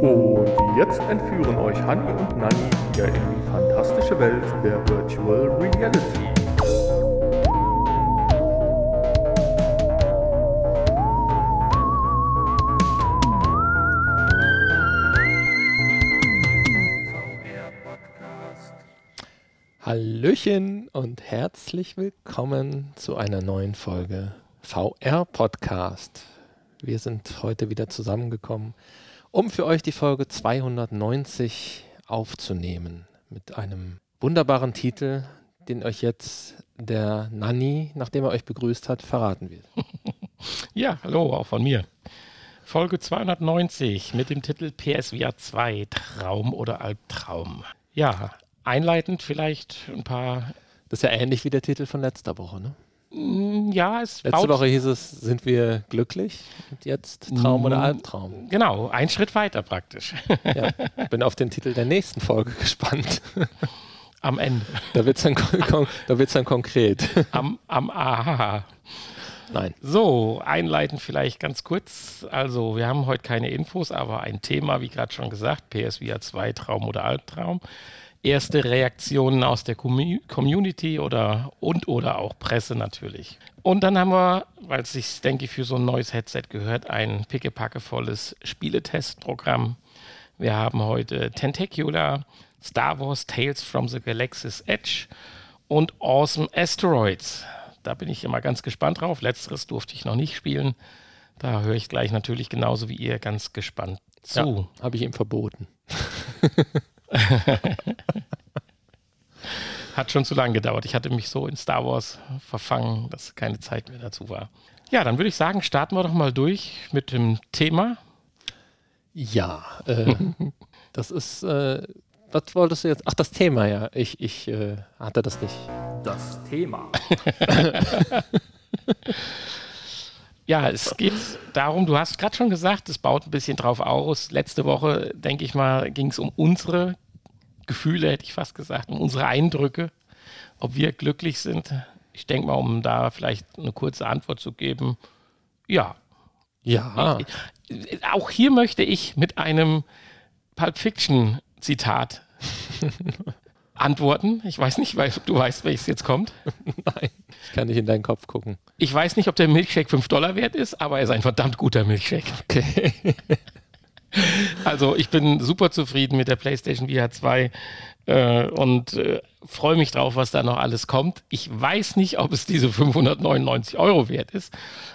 Und jetzt entführen euch Hanni und Nanni wieder in die fantastische Welt der Virtual Reality. Hallöchen und herzlich willkommen zu einer neuen Folge VR Podcast. Wir sind heute wieder zusammengekommen, um für euch die Folge 290 aufzunehmen mit einem wunderbaren Titel, den euch jetzt der Nanni, nachdem er euch begrüßt hat, verraten wird. Ja, hallo, auch von mir. Folge 290 mit dem Titel PSVR 2 Traum oder Albtraum. Ja, einleitend vielleicht ein paar. Das ist ja ähnlich wie der Titel von letzter Woche, ne? Mm, Ja, es Letzte baut, Woche hieß es, sind wir glücklich? Und jetzt Traum oder Mm. Albtraum? Genau, ein Schritt weiter praktisch. Ja, bin auf den Titel der nächsten Folge gespannt. Am Ende. Da wird es dann, da wird's dann konkret. Am, am Aha. Nein. So, einleitend vielleicht ganz kurz. Also, wir haben heute keine Infos, aber ein Thema, wie gerade schon gesagt, PSVR 2 Traum oder Albtraum. Erste Reaktionen aus der Commu- Community oder und oder auch Presse natürlich. Und dann haben wir, weil es sich, denke ich, für so ein neues Headset gehört, ein pickepackevolles Spieletestprogramm. Wir haben heute Tentacular, Star Wars Tales from the Galaxy's Edge und Awesome Asteroids. Da bin ich immer ganz gespannt drauf. Letzteres durfte ich noch nicht spielen. Da höre ich gleich natürlich genauso wie ihr ganz gespannt zu. Ja, Habe ich ihm verboten. Hat schon zu lange gedauert. Ich hatte mich so in Star Wars verfangen, dass keine Zeit mehr dazu war. Ja, dann würde ich sagen, starten wir doch mal durch mit dem Thema. Ja, äh, das ist, äh, was wolltest du jetzt? Ach, das Thema, ja. Ich, ich äh, hatte das nicht. Das Thema. Ja, es geht darum, du hast gerade schon gesagt, es baut ein bisschen drauf aus. Letzte Woche, denke ich mal, ging es um unsere Gefühle, hätte ich fast gesagt, um unsere Eindrücke, ob wir glücklich sind. Ich denke mal, um da vielleicht eine kurze Antwort zu geben, ja. Ja, Auch hier möchte ich mit einem Pulp Fiction Zitat antworten. Ich weiß nicht, weil du weißt, welches jetzt kommt. nein. Ich kann nicht in deinen Kopf gucken. Ich weiß nicht, ob der Milkshake 5 Dollar wert ist, aber er ist ein verdammt guter Milkshake. Okay. Also ich bin super zufrieden mit der PlayStation VR 2 äh, und äh, freue mich drauf, was da noch alles kommt. Ich weiß nicht, ob es diese 599 Euro wert ist,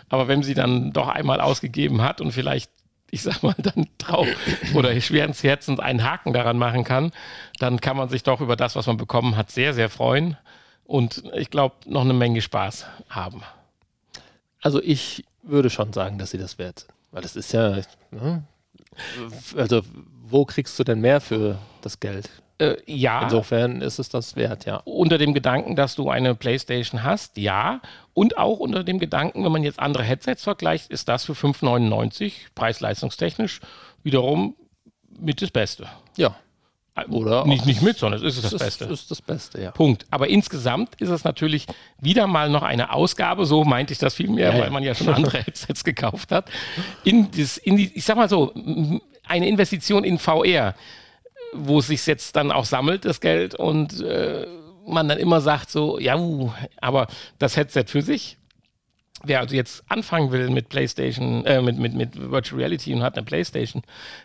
aber wenn sie dann doch einmal ausgegeben hat und vielleicht, ich sag mal, dann drauf oder schweren Herzens einen Haken daran machen kann, dann kann man sich doch über das, was man bekommen hat, sehr, sehr freuen und ich glaube, noch eine Menge Spaß haben. Also ich würde schon sagen, dass sie das wert sind. Weil das ist ja, ne? also wo kriegst du denn mehr für das Geld? Äh, ja. Insofern ist es das wert, ja. unter dem Gedanken, dass du eine PlayStation hast, ja. Und auch unter dem Gedanken, wenn man jetzt andere Headsets vergleicht, ist das für 5,99 preis-leistungstechnisch wiederum mit das Beste. Ja. Oder nicht, nicht mit, sondern es ist das Das Beste. ist, ist das Beste, ja. Punkt. Aber insgesamt ist es natürlich wieder mal noch eine Ausgabe, so meinte ich das vielmehr, Ja, weil man ja schon andere Headsets gekauft hat. In, das, in die, ich sag mal so, eine Investition in VR, wo es sich jetzt dann auch sammelt, das Geld, und äh, man dann immer sagt so, ja, uh, aber das Headset für sich, wer also jetzt anfangen will mit PlayStation, äh, mit, mit, mit Virtual Reality und hat eine PlayStation,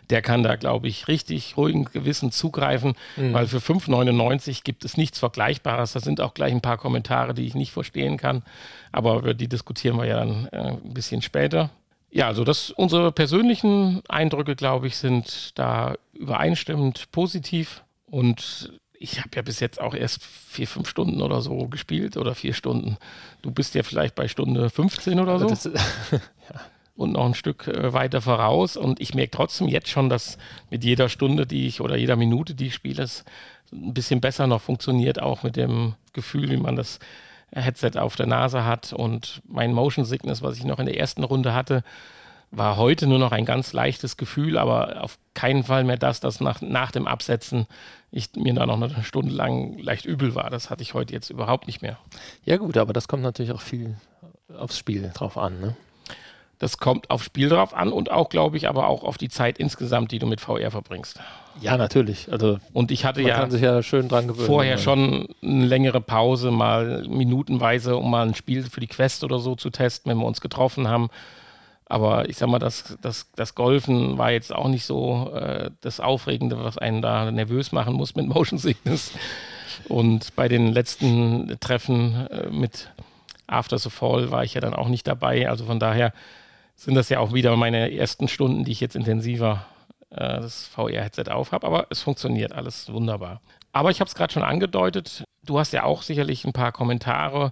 der kann da, glaube ich, richtig ruhigen Gewissen zugreifen, weil für 5,99 gibt es nichts Vergleichbares. Da sind auch gleich ein paar Kommentare, die ich nicht verstehen kann, aber über die diskutieren wir ja dann äh, ein bisschen später. Ja, also das, unsere persönlichen Eindrücke, glaube ich, sind da übereinstimmend positiv und ich habe ja bis jetzt auch erst vier, fünf Stunden oder so gespielt oder vier Stunden. Du bist ja vielleicht bei Stunde 15 oder so Das, und noch ein Stück äh, weiter voraus. Und ich merke trotzdem jetzt schon, dass mit jeder Stunde, die ich oder jeder Minute, die ich spiele, es ein bisschen besser noch funktioniert, auch mit dem Gefühl, wie man das Headset auf der Nase hat. Und mein Motion Sickness, was ich noch in der ersten Runde hatte, war heute nur noch ein ganz leichtes Gefühl, aber auf keinen Fall mehr das, dass nach, nach dem Absetzen ich mir da noch eine Stunde lang leicht übel war. Das hatte ich heute jetzt überhaupt nicht mehr. ja gut, aber das kommt natürlich auch viel aufs Spiel drauf an. Ne? Das kommt aufs Spiel drauf an und auch, glaube ich, aber auch auf die Zeit insgesamt, die du mit VR verbringst. Ja, natürlich. Also und ich hatte man ja, kann sich ja schön dran gewöhnen. vorher schon eine längere Pause, mal minutenweise, um mal ein Spiel für die Quest oder so zu testen, wenn wir uns getroffen haben. Aber ich sag mal, das, das, das Golfen war jetzt auch nicht so äh, das Aufregende, was einen da nervös machen muss mit Motion Sickness. Und bei den letzten Treffen äh, mit After the Fall war ich ja dann auch nicht dabei. Also von daher sind das ja auch wieder meine ersten Stunden, die ich jetzt intensiver äh, das VR-Headset auf habe. Aber es funktioniert alles wunderbar. Aber ich habe es gerade schon angedeutet. Du hast ja auch sicherlich ein paar Kommentare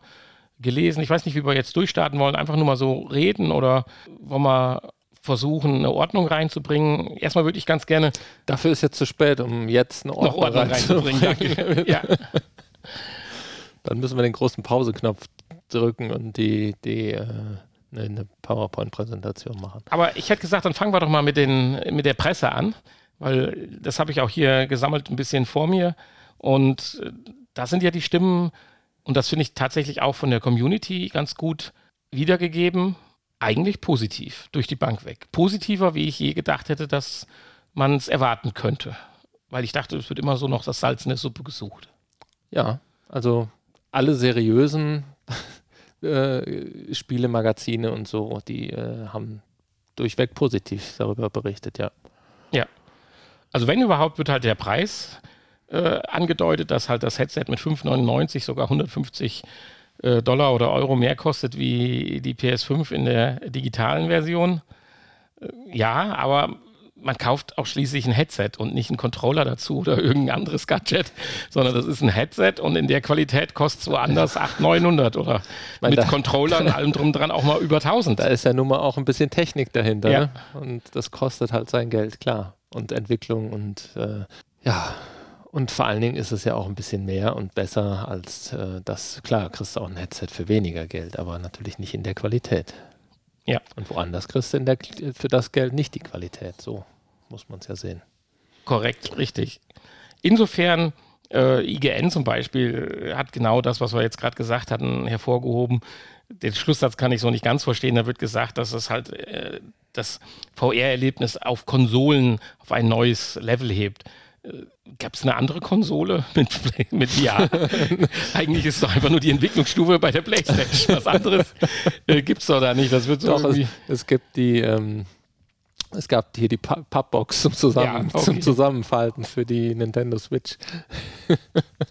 gelesen. Ich weiß nicht, wie wir jetzt durchstarten wollen. Einfach nur mal so reden oder wollen wir versuchen, eine Ordnung reinzubringen. Erstmal würde ich ganz gerne. Dafür ist jetzt zu spät, um jetzt eine Ordnung, Ordnung reinzubringen. Danke. ja. Dann müssen wir den großen Pauseknopf drücken und die, die äh, eine PowerPoint-Präsentation machen. Aber ich hätte gesagt, dann fangen wir doch mal mit, den, mit der Presse an, weil das habe ich auch hier gesammelt ein bisschen vor mir. Und äh, da sind ja die Stimmen, und das finde ich tatsächlich auch von der Community ganz gut wiedergegeben, eigentlich positiv durch die Bank weg. Positiver, wie ich je gedacht hätte, dass man es erwarten könnte. Weil ich dachte, es wird immer so noch das Salz in der Suppe gesucht. Ja, also alle seriösen äh, Spielemagazine und so, die äh, haben durchweg positiv darüber berichtet, ja. Ja. Also wenn überhaupt, wird halt der Preis äh, angedeutet, dass halt das Headset mit 5,99 sogar 150 äh, Dollar oder Euro mehr kostet wie die PS5 in der digitalen Version. Äh, ja, aber man kauft auch schließlich ein Headset und nicht einen Controller dazu oder irgendein anderes Gadget, sondern das ist ein Headset und in der Qualität kostet es woanders 800, 900 oder Weil mit Controller und allem drum dran auch mal über 1000. Da ist ja nun mal auch ein bisschen Technik dahinter. Ja. Ne? Und das kostet halt sein Geld, klar. Und Entwicklung und äh, ja. Und vor allen Dingen ist es ja auch ein bisschen mehr und besser als äh, das. Klar, kriegst du auch ein Headset für weniger Geld, aber natürlich nicht in der Qualität. Ja. Und woanders kriegst du in der, für das Geld nicht die Qualität. So muss man es ja sehen. Korrekt, richtig. Insofern, äh, IGN zum Beispiel hat genau das, was wir jetzt gerade gesagt hatten, hervorgehoben. Den Schlusssatz kann ich so nicht ganz verstehen. Da wird gesagt, dass es halt äh, das VR-Erlebnis auf Konsolen auf ein neues Level hebt. Gab es eine andere Konsole mit, mit VR? Eigentlich ist es doch einfach nur die Entwicklungsstufe bei der PlayStation. Was anderes äh, gibt es doch da nicht. Das wird so Doch, es, irgendwie. es gibt die, ähm, es gab hier die Pappbox zum, Zusammen, Ja, okay. zum Zusammenfalten für die Nintendo Switch.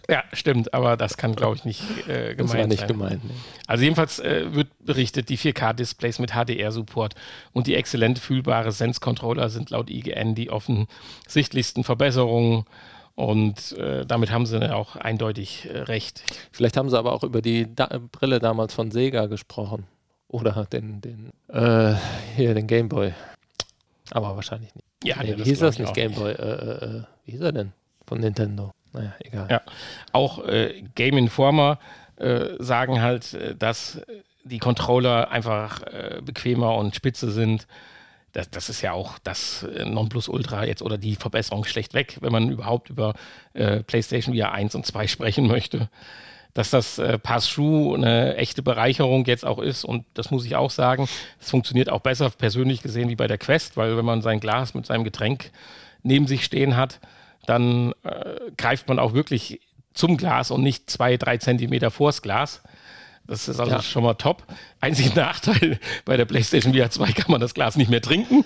Ja, stimmt, aber das kann, glaube ich, nicht äh, gemeint Das war nicht sein. gemeint. Ne? Also jedenfalls äh, wird berichtet, die 4K-Displays mit HDR-Support und die exzellent fühlbare Sense-Controller sind laut IGN die offensichtlichsten Verbesserungen und äh, damit haben sie auch eindeutig äh, recht. Vielleicht haben sie aber auch über die da Brille damals von Sega gesprochen. Oder den, den äh, hier den Gameboy. Aber wahrscheinlich nicht. Ja, nee, nee, wie hieß das ich nicht? auch Gameboy. Äh, äh, äh, wie hieß er denn? Von Nintendo. Naja, egal. Ja. Auch äh, Game Informer äh, sagen halt, äh, dass die Controller einfach äh, bequemer und spitze sind. Das, das ist ja auch das äh, Nonplusultra jetzt oder die Verbesserung schlechtweg, wenn man überhaupt über äh, PlayStation VR 1 und 2 sprechen möchte. Dass das äh, Pass-Through eine echte Bereicherung jetzt auch ist und das muss ich auch sagen, es funktioniert auch besser persönlich gesehen wie bei der Quest, weil wenn man sein Glas mit seinem Getränk neben sich stehen hat, dann äh, greift man auch wirklich zum Glas und nicht zwei, drei Zentimeter vors Glas. Das ist also Ja. schon mal top. Einziger Nachteil, bei der PlayStation VR 2 kann man das Glas nicht mehr trinken.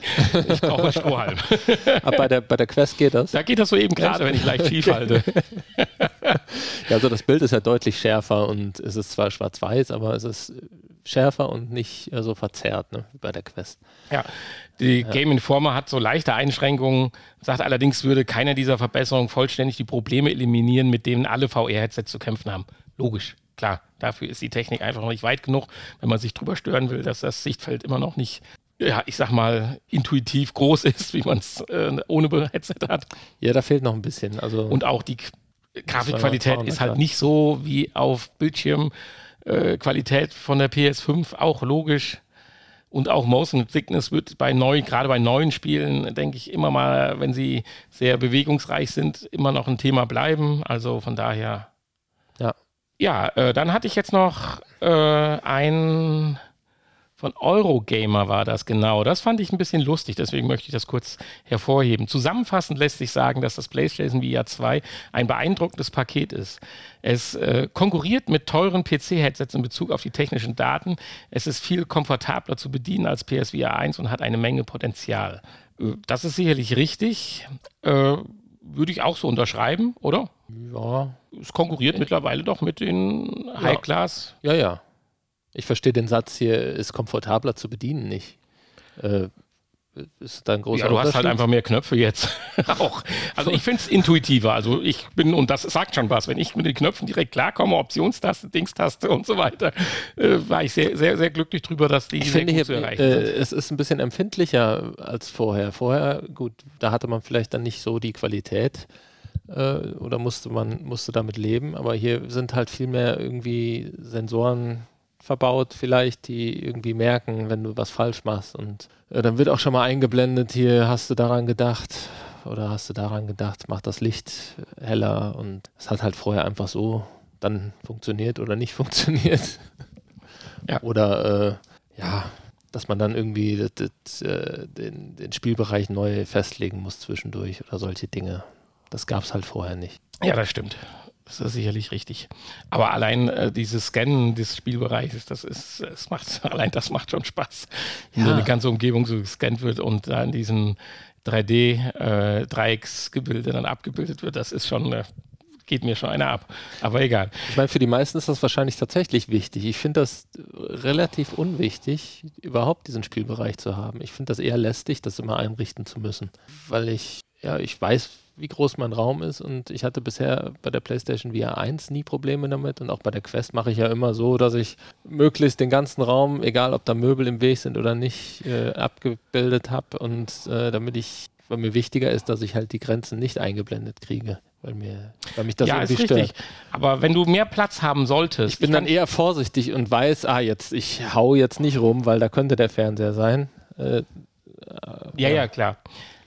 Ich brauche einen Strohhalm. Aber bei der, bei der Quest geht das. Da geht das so eben gerade, wenn ich leicht schief halte. Ja, also das Bild ist ja deutlich schärfer und es ist zwar schwarz-weiß, aber es ist schärfer und nicht so verzerrt, ne, wie bei der Quest. Ja, die Game Informer hat so leichte Einschränkungen, sagt allerdings, würde keiner dieser Verbesserungen vollständig die Probleme eliminieren, mit denen alle VR-Headsets zu kämpfen haben. Logisch, klar. Dafür ist die Technik einfach noch nicht weit genug, wenn man sich drüber stören will, dass das Sichtfeld immer noch nicht, ja, ich sag mal, intuitiv groß ist, wie man es äh, ohne Headset hat. Ja, da fehlt noch ein bisschen. Also Und auch die Grafikqualität ist halt nicht so wie auf Bildschirmqualität äh, Qualität von der PS5, auch logisch. Und auch Motion Sickness wird bei neu, gerade bei neuen Spielen, denke ich, immer mal, wenn sie sehr bewegungsreich sind, immer noch ein Thema bleiben. Also von daher. Ja. Äh, dann hatte ich jetzt noch äh, einen Von Eurogamer war das genau. Das fand ich ein bisschen lustig, deswegen möchte ich das kurz hervorheben. Zusammenfassend lässt sich sagen, dass das PlayStation VR 2 ein beeindruckendes Paket ist. Es äh, konkurriert mit teuren PC-Headsets in Bezug auf die technischen Daten. Es ist viel komfortabler zu bedienen als PSVR 1 und hat eine Menge Potenzial. Äh, das ist sicherlich richtig. Äh, würde ich auch so unterschreiben, oder? Ja. Es konkurriert mittlerweile doch mit den High-Class. Ja, ja. Ich verstehe den Satz hier, ist komfortabler zu bedienen nicht. Äh, ist da ein großer Ja, du hast halt einfach mehr Knöpfe jetzt. auch. Also ich finde es intuitiver. Also ich bin, und das sagt schon was, wenn ich mit den Knöpfen direkt klarkomme, Optionstaste, Dingstaste und so weiter, äh, war ich sehr, sehr, sehr glücklich drüber, dass die ich sehr finde gut hier, zu erreichen äh, sind. es ist ein bisschen empfindlicher als vorher. Vorher, gut, da hatte man vielleicht dann nicht so die Qualität äh, oder musste man musste damit leben, aber hier sind halt viel mehr irgendwie Sensoren verbaut, vielleicht, die irgendwie merken, wenn du was falsch machst. Und äh, dann wird auch schon mal eingeblendet, hier hast du daran gedacht oder hast du daran gedacht, mach das Licht heller und es hat halt vorher einfach so dann funktioniert oder nicht funktioniert. Ja. Oder äh, ja, dass man dann irgendwie das, das, äh, den, den Spielbereich neu festlegen muss zwischendurch oder solche Dinge. Das gab es halt vorher nicht. Ja, das stimmt. Das ist sicherlich richtig. Aber allein äh, dieses Scannen des Spielbereiches, das ist, es macht, allein das macht schon Spaß. Wenn Ja. eine ganze Umgebung so gescannt wird und da in diesem 3D-Dreiecksgebilde dann abgebildet wird, das ist schon, äh, geht mir schon einer ab. Aber egal. Ich meine, für die meisten ist das wahrscheinlich tatsächlich wichtig. Ich finde das relativ unwichtig, überhaupt diesen Spielbereich zu haben. Ich finde das eher lästig, das immer einrichten zu müssen. Weil ich, ja, ich weiß, wie groß mein Raum ist und ich hatte bisher bei der PlayStation VR 1 nie Probleme damit und auch bei der Quest mache ich ja immer so, dass ich möglichst den ganzen Raum, egal ob da Möbel im Weg sind oder nicht, äh, abgebildet habe und äh, damit ich, weil mir wichtiger ist, dass ich halt die Grenzen nicht eingeblendet kriege, weil mir, weil mich das ja, ist irgendwie richtig. stört. Aber wenn du mehr Platz haben solltest, Ich bin dann eher vorsichtig und weiß, ah, jetzt, ich hau jetzt nicht rum, weil da könnte der Fernseher sein. Äh, Ja, ja, klar.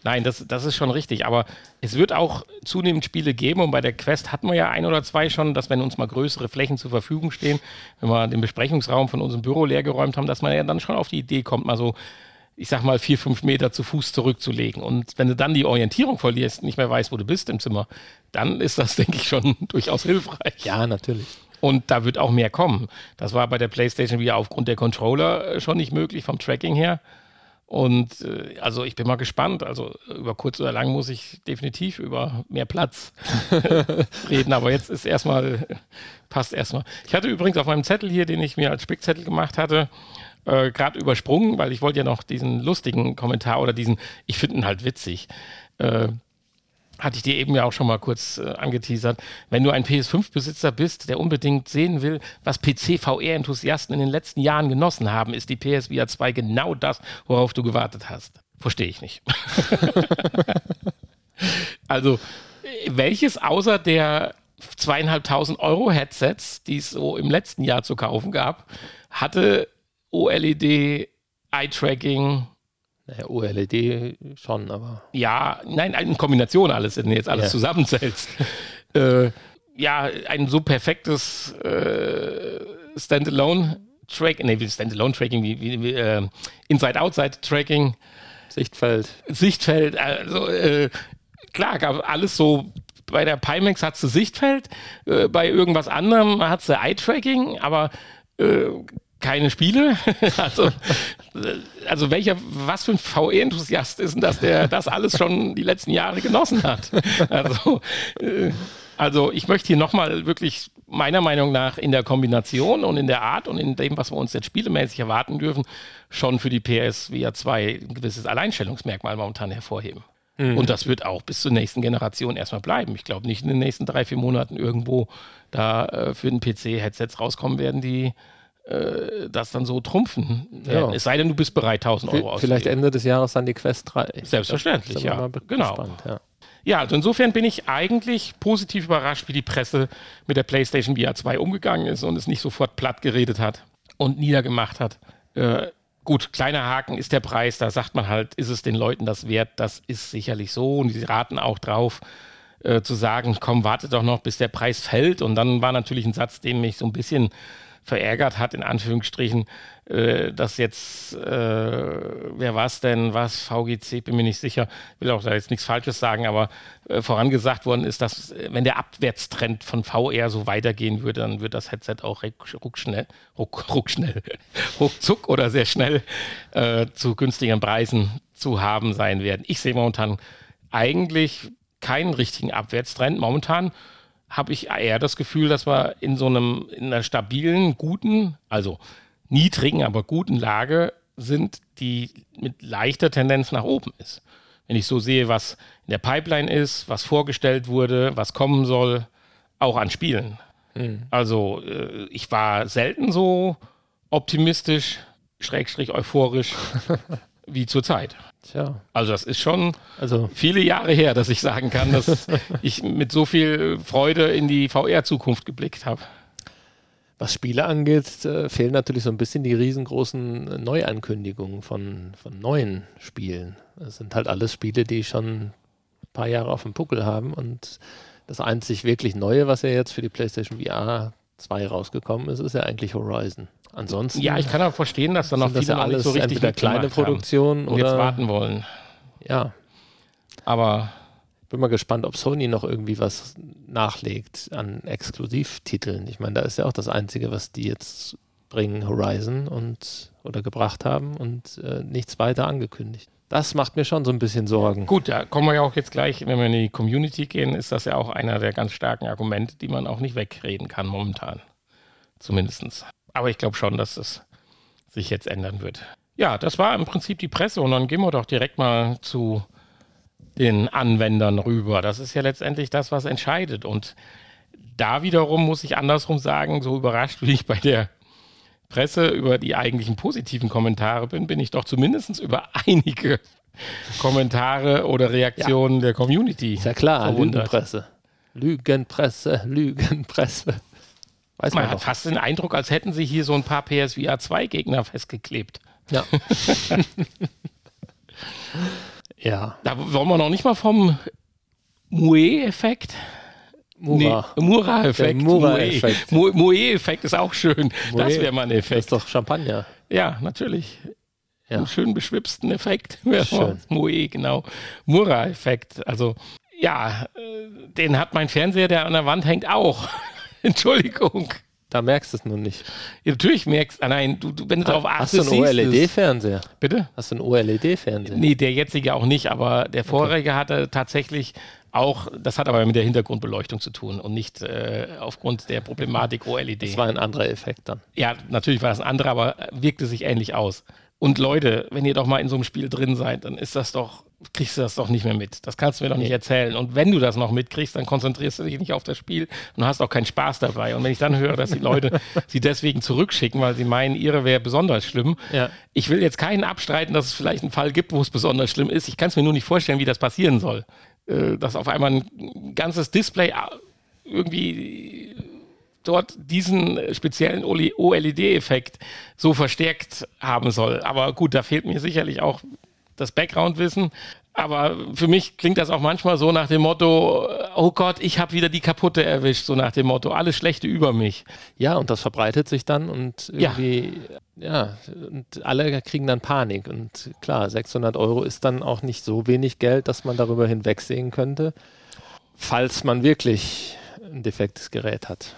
Nein, das, das ist schon richtig. Aber es wird auch zunehmend Spiele geben und bei der Quest hatten wir ja ein oder zwei schon, dass wenn uns mal größere Flächen zur Verfügung stehen, wenn wir den Besprechungsraum von unserem Büro leergeräumt haben, dass man ja dann schon auf die Idee kommt, mal so, ich sag mal, vier, fünf Meter zu Fuß zurückzulegen. Und wenn du dann die Orientierung verlierst, nicht mehr weißt, wo du bist im Zimmer, dann ist das, denke ich, schon durchaus hilfreich. ja, natürlich. Und da wird auch mehr kommen. Das war bei der PlayStation VR aufgrund der Controller äh, schon nicht möglich, vom Tracking her. Und äh, also ich bin mal gespannt. Also über kurz oder lang muss ich definitiv über mehr Platz reden. Aber jetzt ist erstmal, passt erstmal. Ich hatte übrigens auf meinem Zettel hier, den ich mir als Spickzettel gemacht hatte, äh, gerade übersprungen, weil ich wollte ja noch diesen lustigen Kommentar oder diesen, ich finde ihn halt witzig. Äh, hatte ich dir eben ja auch schon mal kurz äh, angeteasert. Wenn du ein PS5-Besitzer bist, der unbedingt sehen will, was PC-VR-Enthusiasten in den letzten Jahren genossen haben, ist die PSVR 2 genau das, worauf du gewartet hast. Verstehe ich nicht. also, äh, welches außer der zweieinhalbtausend Euro Headsets, die es so im letzten Jahr zu kaufen gab, hatte OLED, Eye-Tracking, Naja, OLED schon, aber ja, nein, in Kombination alles, wenn du jetzt alles Ja. zusammenzählst. äh, ja, ein so perfektes äh, Standalone-Tracking, nee, wie Standalone-Tracking, wie, wie, wie äh, Inside-Outside-Tracking, Sichtfeld. Sichtfeld, also äh, klar, gab alles so, bei der Pimax hat sie Sichtfeld, äh, bei irgendwas anderem hat sie Eye-Tracking, aber äh, keine Spiele. also, also welcher, was für ein VR-Enthusiast ist denn das, der das alles schon die letzten Jahre genossen hat? Also, äh, also ich möchte hier nochmal wirklich meiner Meinung nach in der Kombination und in der Art und in dem, was wir uns jetzt spielemäßig erwarten dürfen, schon für die PS VR 2 ein gewisses Alleinstellungsmerkmal momentan hervorheben. Und das wird auch bis zur nächsten Generation erstmal bleiben. Ich glaube nicht in den nächsten drei, vier Monaten irgendwo da äh, für den PC Headsets rauskommen werden, die äh, das dann so trumpfen. werden. Ja. Es sei denn, du bist bereit, 1000 Euro V- Vielleicht auszugeben. Ende des Jahres dann die Quest 3. Selbstverständlich, ja. Genau. Gespannt, ja. Ja, also insofern bin ich eigentlich positiv überrascht, wie die Presse mit der PlayStation VR 2 umgegangen ist und es nicht sofort platt geredet hat und niedergemacht hat. Äh, gut, kleiner Haken ist der Preis, da sagt man halt, ist es den Leuten das wert? Das ist sicherlich so und sie raten auch drauf, äh, zu sagen, komm, wartet doch noch, bis der Preis fällt. Und dann war natürlich ein Satz, den mich so ein bisschen verärgert hat, in Anführungsstrichen, äh, dass jetzt, äh, wer war es denn, was, VGC, bin mir nicht sicher, will auch da jetzt nichts Falsches sagen, aber äh, vorangesagt worden ist, dass äh, wenn der Abwärtstrend von VR so weitergehen würde, dann wird das Headset auch ruckschnell, ruck, ruckschnell, ruckzuck oder sehr schnell äh, zu günstigeren Preisen zu haben sein werden. Ich sehe momentan eigentlich keinen richtigen Abwärtstrend. Momentan habe ich eher das Gefühl, dass wir in so einem, in einer stabilen, guten, also niedrigen, aber guten Lage sind, die mit leichter Tendenz nach oben ist. Wenn ich so sehe, was in der Pipeline ist, was vorgestellt wurde, was kommen soll, auch an Spielen. Mhm. Also äh, ich war selten so optimistisch, schrägstrich euphorisch wie zurzeit. Tja. Also das ist schon also viele Jahre her, dass ich sagen kann, dass ich mit so viel Freude in die VR-Zukunft geblickt habe. Was Spiele angeht, äh, fehlen natürlich so ein bisschen die riesengroßen Neuankündigungen von, von neuen Spielen. Das sind halt alles Spiele, die schon ein paar Jahre auf dem Puckel haben und das einzig wirklich Neue, was ja jetzt für die PlayStation VR 2 rausgekommen ist, ist ja eigentlich Horizon. Ansonsten. Ja, ich kann auch verstehen, dass da noch viele ja alles so richtig kleine Produktionen und jetzt warten wollen. Ja. Aber bin mal gespannt, ob Sony noch irgendwie was nachlegt an Exklusivtiteln. Ich meine, da ist ja auch das Einzige, was die jetzt bringen, Horizon und oder gebracht haben und äh, nichts weiter angekündigt. Das macht mir schon so ein bisschen Sorgen. Gut, da kommen wir ja auch jetzt gleich, wenn wir in die Community gehen, ist das ja auch einer der ganz starken Argumente, die man auch nicht wegreden kann momentan. Zumindest. Aber ich glaube schon, dass es sich jetzt ändern wird. Ja, das war im Prinzip die Presse und dann gehen wir doch direkt mal zu den Anwendern rüber. Das ist ja letztendlich das, was entscheidet. Und da wiederum muss ich andersrum sagen, so überrascht wie ich bei der Presse über die eigentlichen positiven Kommentare bin, bin ich doch zumindest über einige Kommentare oder Reaktionen ja. der Community. Ist ja klar, verwundert. Lügenpresse. Lügenpresse, Lügenpresse. Weiß man, man hat fast den Eindruck, als hätten sie hier so ein paar PSVR 2 Gegner festgeklebt. Ja. ja. Da wollen wir noch nicht mal vom Mue-Effekt. Mura. Nee, Mura-Effekt. Mura-Effekt. Mue-Effekt ist auch schön. Mue, das wäre mal ein Effekt. Das ist doch Champagner. Ja, natürlich. Ja. Einen schön beschwipsten Effekt. Schön. Mue, genau. Mura-Effekt. Also, ja, äh, den hat mein Fernseher, der an der Wand hängt, auch. Entschuldigung. Da merkst du es nun nicht. Ja, natürlich merkst du, nein, du, du, wenn du darauf achtest. Hast du einen OLED-Fernseher? Bitte? Hast du einen OLED-Fernseher? Nee, der jetzige auch nicht, aber der vorherige okay. hatte tatsächlich auch, das hat aber mit der Hintergrundbeleuchtung zu tun und nicht äh, aufgrund der Problematik OLED. Das war ein anderer Effekt dann. Ja, natürlich war das ein anderer, aber wirkte sich ähnlich aus. Und Leute, wenn ihr doch mal in so einem Spiel drin seid, dann ist das doch, kriegst du das doch nicht mehr mit. Das kannst du mir doch nicht erzählen. Und wenn du das noch mitkriegst, dann konzentrierst du dich nicht auf das Spiel und hast auch keinen Spaß dabei. Und wenn ich dann höre, dass die Leute sie deswegen zurückschicken, weil sie meinen, ihre wäre besonders schlimm. Ja. Ich will jetzt keinen abstreiten, dass es vielleicht einen Fall gibt, wo es besonders schlimm ist. Ich kann es mir nur nicht vorstellen, wie das passieren soll. Äh, dass auf einmal ein ganzes Display irgendwie dort diesen speziellen OLED-Effekt so verstärkt haben soll. Aber gut, da fehlt mir sicherlich auch das Background-Wissen. Aber für mich klingt das auch manchmal so nach dem Motto, oh Gott, ich habe wieder die kaputte erwischt, so nach dem Motto, alles Schlechte über mich. Ja, und das verbreitet sich dann und irgendwie, ja, ja und alle kriegen dann Panik. Und klar, 600 Euro ist dann auch nicht so wenig Geld, dass man darüber hinwegsehen könnte, falls man wirklich ein defektes Gerät hat.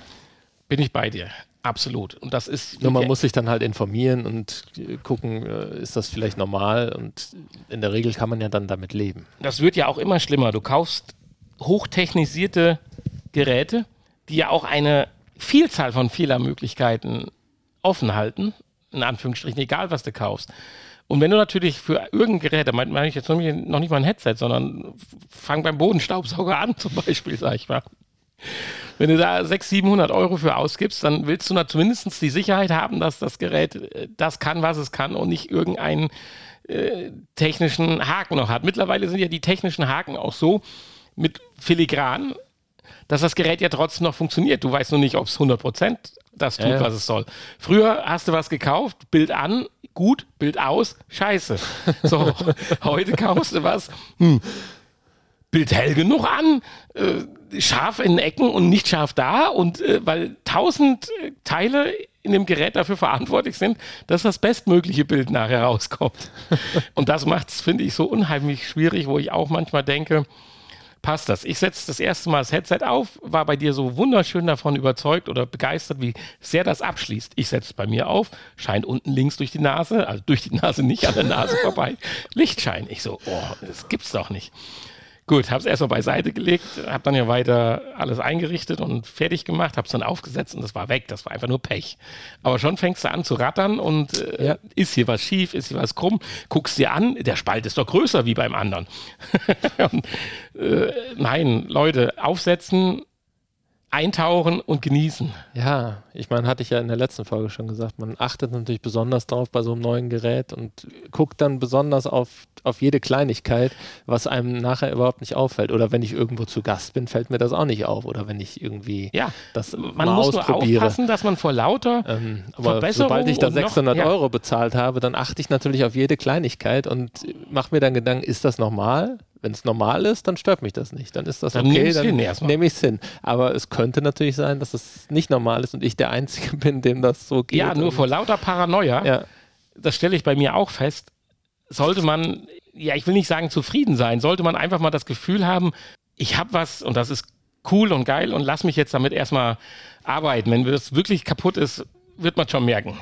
Bin ich bei dir. Absolut. Und das ist. Nur man muss sich dann halt informieren und gucken, äh, ist das vielleicht normal? Und in der Regel kann man ja dann damit leben. Das wird ja auch immer schlimmer. Du kaufst hochtechnisierte Geräte, die ja auch eine Vielzahl von Fehlermöglichkeiten offen halten. In Anführungsstrichen, egal was du kaufst. Und wenn du natürlich für irgendein Gerät, da meine ich jetzt noch nicht mal ein Headset, sondern fang beim Bodenstaubsauger an, zum Beispiel, sag ich mal. Wenn du da 600, 700 Euro für ausgibst, dann willst du zumindest die Sicherheit haben, dass das Gerät äh, das kann, was es kann und nicht irgendeinen äh, technischen Haken noch hat. Mittlerweile sind ja die technischen Haken auch so mit Filigran, dass das Gerät ja trotzdem noch funktioniert. Du weißt nur nicht, ob es 100% das tut, ja, was es soll. Früher hast du was gekauft, Bild an, gut, Bild aus, scheiße. So, heute kaufst du was, hm, Bild hell genug an, äh, scharf in Ecken und nicht scharf da und äh, weil tausend äh, Teile in dem Gerät dafür verantwortlich sind, dass das bestmögliche Bild nachher rauskommt. und das macht es, finde ich, so unheimlich schwierig, wo ich auch manchmal denke, passt das. Ich setze das erste Mal das Headset auf, war bei dir so wunderschön davon überzeugt oder begeistert, wie sehr das abschließt. Ich setze es bei mir auf, scheint unten links durch die Nase, also durch die Nase nicht an der Nase vorbei, Lichtschein. Ich so, oh, das gibt's doch nicht. Gut, habe es erstmal beiseite gelegt, habe dann ja weiter alles eingerichtet und fertig gemacht, habe es dann aufgesetzt und das war weg. Das war einfach nur Pech. Aber schon fängst du an zu rattern und äh, ja. ist hier was schief, ist hier was krumm, guckst dir an, der Spalt ist doch größer wie beim anderen. und, äh, nein, Leute, aufsetzen, eintauchen und genießen. Ja, ich meine, hatte ich ja in der letzten Folge schon gesagt, man achtet natürlich besonders drauf bei so einem neuen Gerät und guckt dann besonders auf, auf jede Kleinigkeit, was einem nachher überhaupt nicht auffällt. Oder wenn ich irgendwo zu Gast bin, fällt mir das auch nicht auf. Oder wenn ich irgendwie ja, das man muss nur aufpassen, dass man vor lauter ähm, aber sobald ich da 600 noch, ja. Euro bezahlt habe, dann achte ich natürlich auf jede Kleinigkeit und mache mir dann Gedanken, ist das normal? Wenn es normal ist, dann stört mich das nicht. Dann ist das dann okay, dann nehme ich es hin. Aber es könnte natürlich sein, dass es nicht normal ist und ich der Einzige bin, dem das so geht. Ja, nur vor lauter Paranoia, ja. das stelle ich bei mir auch fest, sollte man, ja, ich will nicht sagen zufrieden sein, sollte man einfach mal das Gefühl haben, ich habe was und das ist cool und geil und lass mich jetzt damit erstmal arbeiten. Wenn das wirklich kaputt ist, wird man schon merken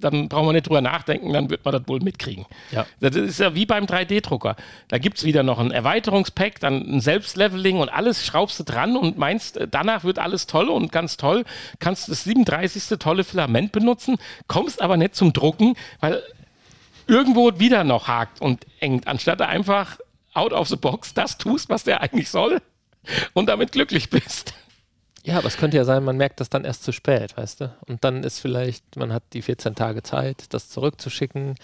dann brauchen wir nicht drüber nachdenken, dann wird man das wohl mitkriegen. Ja. Das ist ja wie beim 3D-Drucker. Da gibt es wieder noch ein Erweiterungspack, dann ein Selbstleveling und alles schraubst du dran und meinst, äh, danach wird alles toll und ganz toll. Kannst das 37. tolle Filament benutzen, kommst aber nicht zum Drucken, weil irgendwo wieder noch hakt und engt, anstatt einfach out of the box das tust, was der eigentlich soll und damit glücklich bist. Ja, aber es könnte ja sein, man merkt das dann erst zu spät, weißt du? Und dann ist vielleicht, man hat die 14 Tage Zeit, das zurückzuschicken.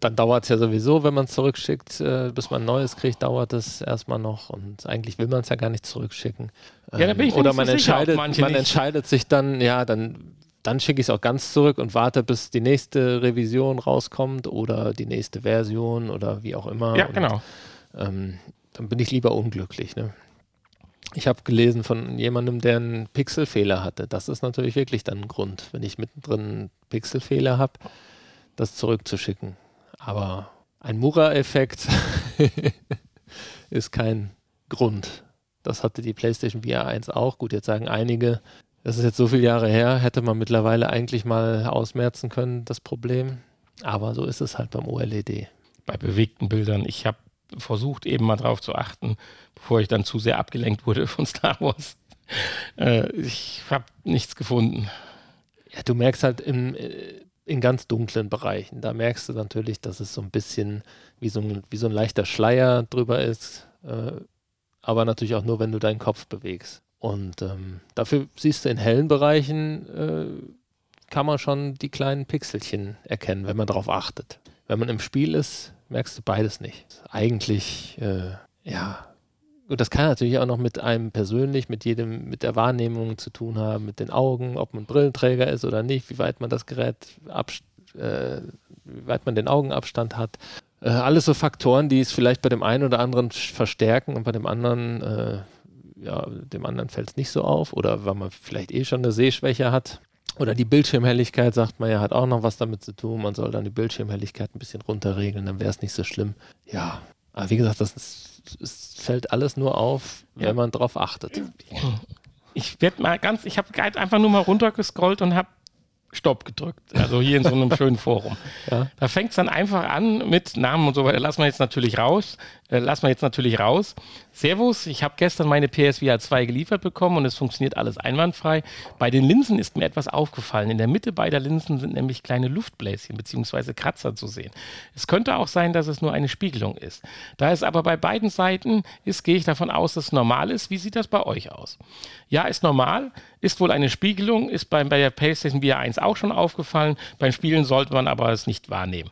Dann dauert es ja sowieso, wenn man es zurückschickt, äh, bis man ein neues kriegt, dauert es erstmal noch. Und eigentlich will man es ja gar nicht zurückschicken. Ja, da bin ich ähm, Oder man, so entscheidet, man entscheidet sich dann, ja, dann, dann schicke ich es auch ganz zurück und warte, bis die nächste Revision rauskommt oder die nächste Version oder wie auch immer. Ja, genau. Und, ähm, dann bin ich lieber unglücklich. Ne? Ich habe gelesen von jemandem, der einen Pixelfehler hatte. Das ist natürlich wirklich dann ein Grund, wenn ich mittendrin einen Pixelfehler habe, das zurückzuschicken. Aber ein Mura-Effekt ist kein Grund. Das hatte die PlayStation VR 1 auch. Gut, jetzt sagen einige, das ist jetzt so viele Jahre her, hätte man mittlerweile eigentlich mal ausmerzen können, das Problem. Aber so ist es halt beim OLED. Bei bewegten Bildern. Ich habe versucht, eben mal drauf zu achten, bevor ich dann zu sehr abgelenkt wurde von Star Wars. Äh, ich habe nichts gefunden. Ja, du merkst halt im, äh, in ganz dunklen Bereichen, da merkst du natürlich, dass es so ein bisschen wie so ein, wie so ein leichter Schleier drüber ist, äh, aber natürlich auch nur, wenn du deinen Kopf bewegst. Und ähm, dafür siehst du in hellen Bereichen, äh, kann man schon die kleinen Pixelchen erkennen, wenn man darauf achtet. Wenn man im Spiel ist, merkst du beides nicht. Eigentlich, äh, ja. Und das kann natürlich auch noch mit einem persönlich, mit jedem, mit der Wahrnehmung zu tun haben, mit den Augen, ob man Brillenträger ist oder nicht, wie weit man das Gerät äh, wie weit man den Augenabstand hat. Äh, alles so Faktoren, die es vielleicht bei dem einen oder anderen verstärken und bei dem anderen, äh, ja, dem anderen fällt es nicht so auf oder weil man vielleicht eh schon eine Sehschwäche hat. Oder die Bildschirmhelligkeit, sagt man ja, hat auch noch was damit zu tun. Man soll dann die Bildschirmhelligkeit ein bisschen runterregeln, dann wäre es nicht so schlimm. Ja, aber wie gesagt, das ist, es fällt alles nur auf, ja. wenn man drauf achtet. Ich werde mal ganz, ich habe einfach nur mal runtergescrollt und habe Stopp gedrückt. Also hier in so einem schönen Forum. Ja. Da fängt es dann einfach an mit Namen und so weiter. Lassen wir jetzt natürlich raus. Äh, lassen wir jetzt natürlich raus. Servus, ich habe gestern meine PSVR 2 geliefert bekommen und es funktioniert alles einwandfrei. Bei den Linsen ist mir etwas aufgefallen. In der Mitte beider Linsen sind nämlich kleine Luftbläschen bzw. Kratzer zu sehen. Es könnte auch sein, dass es nur eine Spiegelung ist. Da es aber bei beiden Seiten ist, gehe ich davon aus, dass es normal ist. Wie sieht das bei euch aus? Ja, ist normal, ist wohl eine Spiegelung, ist bei, bei der PlayStation VR 1 auch schon aufgefallen. Beim Spielen sollte man aber es nicht wahrnehmen.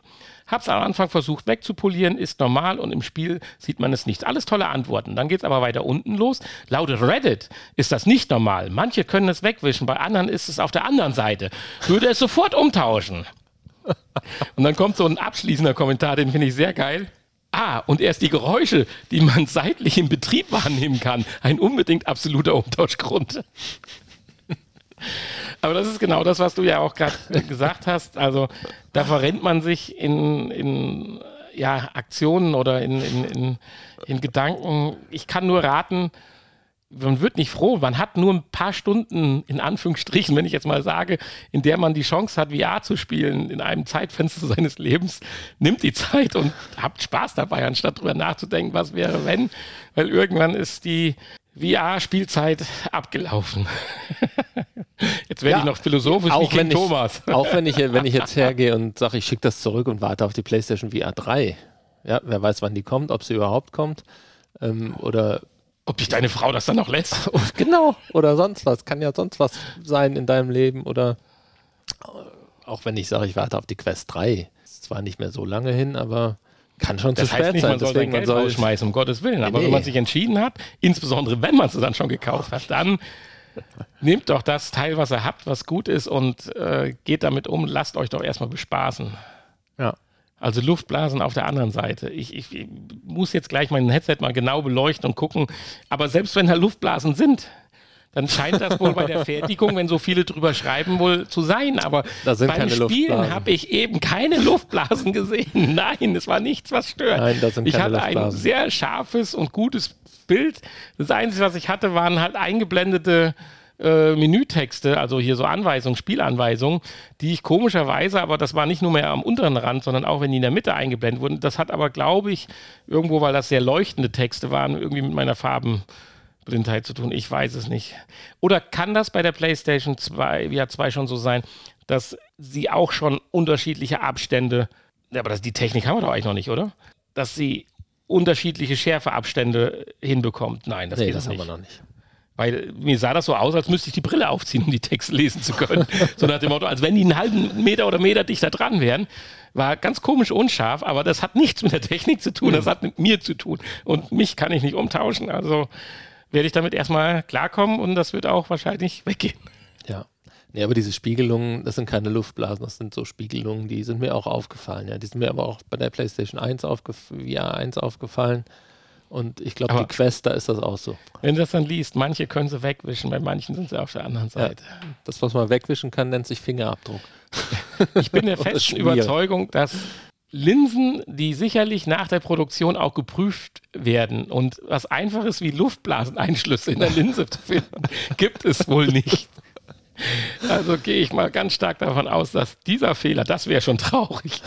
Hab's am Anfang versucht wegzupolieren, ist normal und im Spiel sieht man es nicht. Alles tolle Antworten. Dann geht's aber weiter unten los. Laut Reddit ist das nicht normal. Manche können es wegwischen, bei anderen ist es auf der anderen Seite. Würde es sofort umtauschen. und dann kommt so ein abschließender Kommentar, den finde ich sehr geil. Ah, und erst die Geräusche, die man seitlich im Betrieb wahrnehmen kann, ein unbedingt absoluter Umtauschgrund. Aber das ist genau das, was du ja auch gerade gesagt hast. Also da verrennt man sich in, in ja, Aktionen oder in, in, in, in Gedanken. Ich kann nur raten, man wird nicht froh, man hat nur ein paar Stunden, in Anführungsstrichen, wenn ich jetzt mal sage, in der man die Chance hat, VR zu spielen in einem Zeitfenster seines Lebens, nimmt die Zeit und habt Spaß dabei, anstatt drüber nachzudenken, was wäre, wenn, weil irgendwann ist die VR-Spielzeit abgelaufen. jetzt werde ja, ich noch philosophisch auch wie wenn ich, Thomas. Auch wenn ich, wenn ich jetzt hergehe und sage, ich schicke das zurück und warte auf die PlayStation VR 3. Ja, wer weiß, wann die kommt, ob sie überhaupt kommt. Ähm, oder ob dich deine Frau das dann noch lässt? genau. Oder sonst was. Kann ja sonst was sein in deinem Leben. Oder auch wenn ich sage, ich warte auf die Quest 3. Ist zwar nicht mehr so lange hin, aber kann schon das zu spät nicht, sein. Man soll Deswegen sein Geld man rausschmeißen, um Gottes Willen. Aber nee. wenn man sich entschieden hat, insbesondere wenn man es dann schon gekauft hat, dann nehmt doch das Teil, was ihr habt, was gut ist und äh, geht damit um. Lasst euch doch erstmal bespaßen. Ja. Also Luftblasen auf der anderen Seite. Ich, ich, ich, muss jetzt gleich mein Headset mal genau beleuchten und gucken. Aber selbst wenn da Luftblasen sind, dann scheint das wohl bei der Fertigung, wenn so viele drüber schreiben, wohl zu sein. Aber beim Spielen habe ich eben keine Luftblasen gesehen. Nein, es war nichts, was stört. Nein, das sind ich keine hatte ein sehr scharfes und gutes Bild. Das Einzige, was ich hatte, waren halt eingeblendete äh, Menütexte, also hier so Anweisungen, Spielanweisungen, die ich komischerweise, aber das war nicht nur mehr am unteren Rand, sondern auch wenn die in der Mitte eingeblendet wurden. Das hat aber, glaube ich, irgendwo, weil das sehr leuchtende Texte waren, irgendwie mit meiner Farbenblindheit zu tun. Ich weiß es nicht. Oder kann das bei der PlayStation 2, ja 2 schon so sein, dass sie auch schon unterschiedliche Abstände, aber das, die Technik haben wir doch eigentlich noch nicht, oder? Dass sie unterschiedliche Schärfeabstände hinbekommt. Nein, das nee, geht das nicht. haben wir noch nicht. Weil mir sah das so aus, als müsste ich die Brille aufziehen, um die Texte lesen zu können. so nach dem Motto, als wenn die einen halben Meter oder Meter dichter dran wären. War ganz komisch unscharf, aber das hat nichts mit der Technik zu tun, das hat mit mir zu tun. Und mich kann ich nicht umtauschen. Also werde ich damit erstmal klarkommen und das wird auch wahrscheinlich weggehen. Ja. Nee, aber diese Spiegelungen, das sind keine Luftblasen, das sind so Spiegelungen, die sind mir auch aufgefallen. Ja, die sind mir aber auch bei der PlayStation 1 aufgef VR 1 aufgefallen. Und ich glaube, die Quest, da ist das auch so. Wenn du das dann liest, manche können sie wegwischen, bei manchen sind sie auf der anderen Seite. Ja, das, was man wegwischen kann, nennt sich Fingerabdruck. Ich bin der festen Überzeugung, dass Linsen, die sicherlich nach der Produktion auch geprüft werden und was einfaches wie Luftblaseneinschlüsse in der Linse zu finden, gibt es wohl nicht. Also gehe ich mal ganz stark davon aus, dass dieser Fehler, das wäre schon traurig,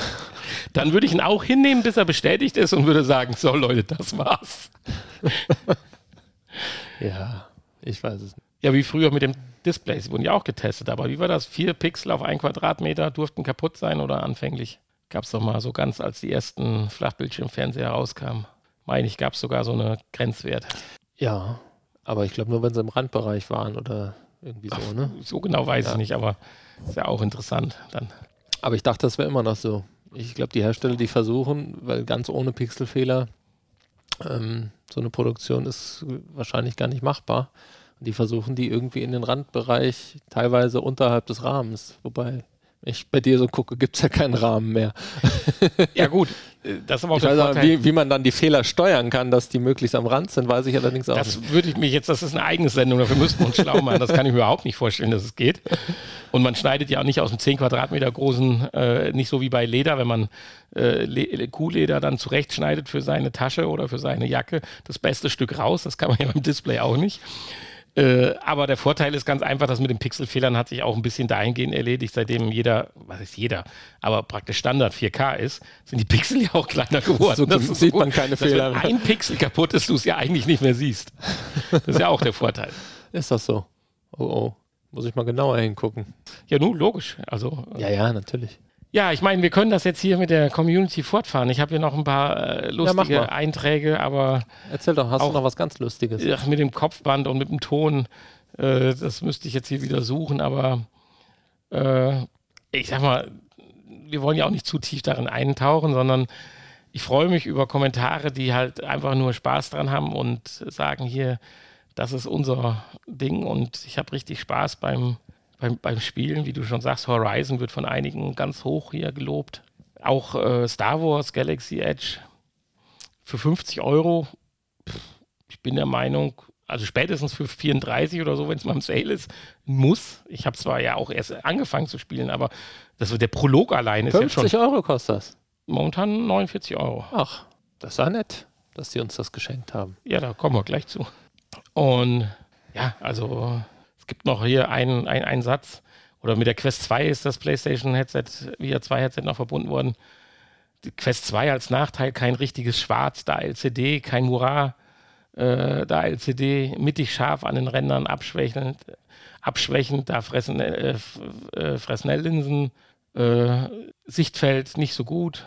dann würde ich ihn auch hinnehmen, bis er bestätigt ist und würde sagen, so Leute, das war's. ja, ich weiß es nicht. Ja, wie früher mit dem Display, sie wurden ja auch getestet, aber wie war das? Vier Pixel auf ein Quadratmeter durften kaputt sein oder anfänglich? Gab es doch mal so ganz, als die ersten Flachbildschirmfernseher rauskamen. Meine ich, gab es sogar so eine Grenzwert. Ja, aber ich glaube nur, wenn sie im Randbereich waren oder irgendwie so, Ach, ne? So genau weiß ja. ich nicht, aber ist ja auch interessant dann. Aber ich dachte, das wäre immer noch so ich glaube, die Hersteller, die versuchen, weil ganz ohne Pixelfehler ähm, so eine Produktion ist wahrscheinlich gar nicht machbar. Und die versuchen die irgendwie in den Randbereich, teilweise unterhalb des Rahmens, wobei ich bei dir so gucke, gibt es ja keinen Rahmen mehr. Ja gut, das ist aber auch ich weiß Vorteil. Wie, wie, man dann die Fehler steuern kann, dass die möglichst am Rand sind, weiß ich allerdings auch das nicht. Das würde ich mich jetzt, das ist eine eigene Sendung, dafür müssten wir uns schlau machen. Das kann ich mir überhaupt nicht vorstellen, dass es geht. Und man schneidet ja auch nicht aus einem 10 Quadratmeter großen, äh, nicht so wie bei Leder, wenn man äh, Kuhleder dann zurechtschneidet für seine Tasche oder für seine Jacke, das beste Stück raus. Das kann man ja beim Display auch nicht. Äh, aber der Vorteil ist ganz einfach, dass mit den Pixelfehlern hat sich auch ein bisschen dahingehend erledigt, seitdem jeder, was ist jeder, aber praktisch Standard 4K ist, sind die Pixel ja auch kleiner geworden. So das sieht man keine Fehler mehr. Ein Pixel kaputt ist, du es ja eigentlich nicht mehr siehst. Das ist ja auch der Vorteil. Ist das so? Oh oh. Muss ich mal genauer hingucken. Ja, nun, logisch. Also, ja, ja, natürlich. Ja, ich meine, wir können das jetzt hier mit der Community fortfahren. Ich habe hier noch ein paar äh, lustige ja, Einträge, aber. Erzähl doch, hast du noch was ganz Lustiges? Ach, mit dem Kopfband und mit dem Ton. Äh, das müsste ich jetzt hier wieder suchen, aber äh, ich sag mal, wir wollen ja auch nicht zu tief darin eintauchen, sondern ich freue mich über Kommentare, die halt einfach nur Spaß dran haben und sagen hier, das ist unser Ding und ich habe richtig Spaß beim beim, beim Spielen, wie du schon sagst, Horizon wird von einigen ganz hoch hier gelobt. Auch äh, Star Wars, Galaxy Edge. für 50 Euro, pff, ich bin der Meinung, also spätestens für 34 oder so, wenn es mal im Sale ist, muss. Ich habe zwar ja auch erst angefangen zu spielen, aber das wird der Prolog allein ist 50 ja schon Euro kostet das. momentan 49 Euro. Ach, das ja nett, dass sie uns das geschenkt haben. Ja, da kommen wir gleich zu. Und ja, also es gibt noch hier einen, einen, einen Satz. Oder mit der Quest 2 ist das PlayStation Headset, via 2 Headset noch verbunden worden. Die Quest 2 als Nachteil kein richtiges Schwarz, da LCD, kein Murat, äh, da LCD, mittig scharf an den Rändern, abschwächend, abschwächend da Fressen, äh, äh, Fresnel-Linsen, äh, Sichtfeld nicht so gut.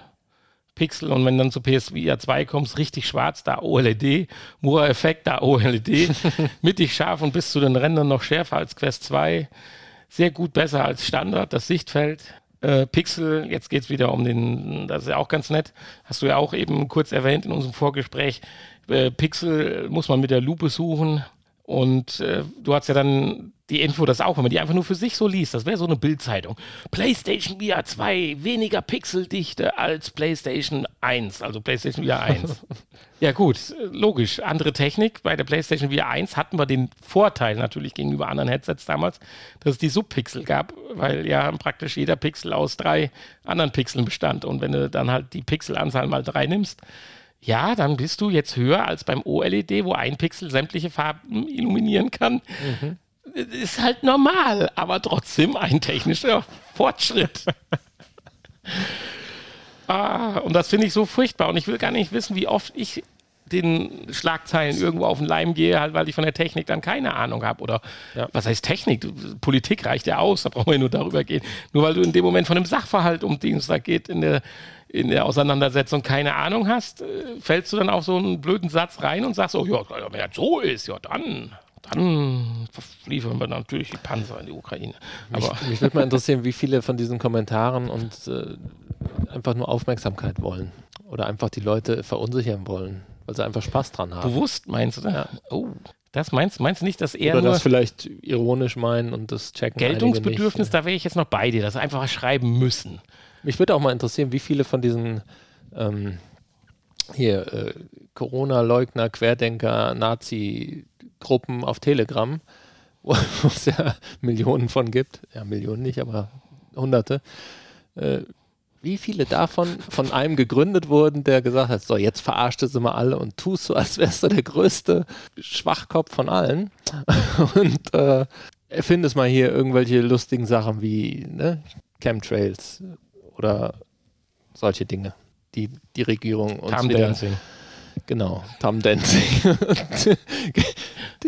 Pixel und wenn dann zu PSVR 2 kommst, richtig schwarz, da OLED, Mura-Effekt, da OLED, mittig scharf und bis zu den Rändern noch schärfer als Quest 2, sehr gut besser als Standard, das Sichtfeld. Äh, Pixel, jetzt geht es wieder um den, das ist ja auch ganz nett, hast du ja auch eben kurz erwähnt in unserem Vorgespräch, äh, Pixel muss man mit der Lupe suchen und äh, du hast ja dann die Info, dass auch, wenn man die einfach nur für sich so liest, das wäre so eine Bildzeitung. PlayStation VR 2 weniger Pixeldichte als PlayStation 1, also PlayStation VR 1. ja gut, äh, logisch. Andere Technik. Bei der PlayStation VR 1 hatten wir den Vorteil natürlich gegenüber anderen Headsets damals, dass es die Subpixel gab, weil ja praktisch jeder Pixel aus drei anderen Pixeln bestand. Und wenn du dann halt die Pixelanzahl mal drei nimmst, ja, dann bist du jetzt höher als beim OLED, wo ein Pixel sämtliche Farben illuminieren kann. Ist halt normal, aber trotzdem ein technischer Fortschritt. ah, und das finde ich so furchtbar. Und ich will gar nicht wissen, wie oft ich den Schlagzeilen irgendwo auf den Leim gehe, halt, weil ich von der Technik dann keine Ahnung habe. Oder Ja. was heißt Technik? Politik reicht ja aus, da brauchen wir nur darüber gehen. Nur weil du in dem Moment von einem Sachverhalt, um den es da geht, in der, in der Auseinandersetzung keine Ahnung hast, äh, fällst du dann auf so einen blöden Satz rein und sagst, oh ja, wenn das so ist, ja dann, dann liefern wir natürlich die Panzer in die Ukraine. Aber mich, mich würde mal interessieren, wie viele von diesen Kommentaren und äh, einfach nur Aufmerksamkeit wollen oder einfach die Leute verunsichern wollen, weil sie einfach Spaß dran haben. bewusst meinst du? Ja. Oh, das meinst, meinst du nicht, dass er Oder das vielleicht ironisch meinen und das checken. Geltungsbedürfnis, Nicht. da wäre ich jetzt noch bei dir, dass sie einfach schreiben müssen. Mich würde auch mal interessieren, wie viele von diesen ähm, hier äh, Corona-Leugner, Querdenker, Nazi-Gruppen auf Telegram, wo wo es ja Millionen von gibt, ja Millionen nicht, aber Hunderte, äh, wie viele davon von einem gegründet wurden, der gesagt hat, so jetzt verarscht es immer alle und tust so, als wärst du der größte Schwachkopf von allen. Und äh, erfindest mal hier irgendwelche lustigen Sachen wie ne, Chemtrails oder solche Dinge, die die Regierung uns Tam wieder, Dancing. genau, Tam Dancing,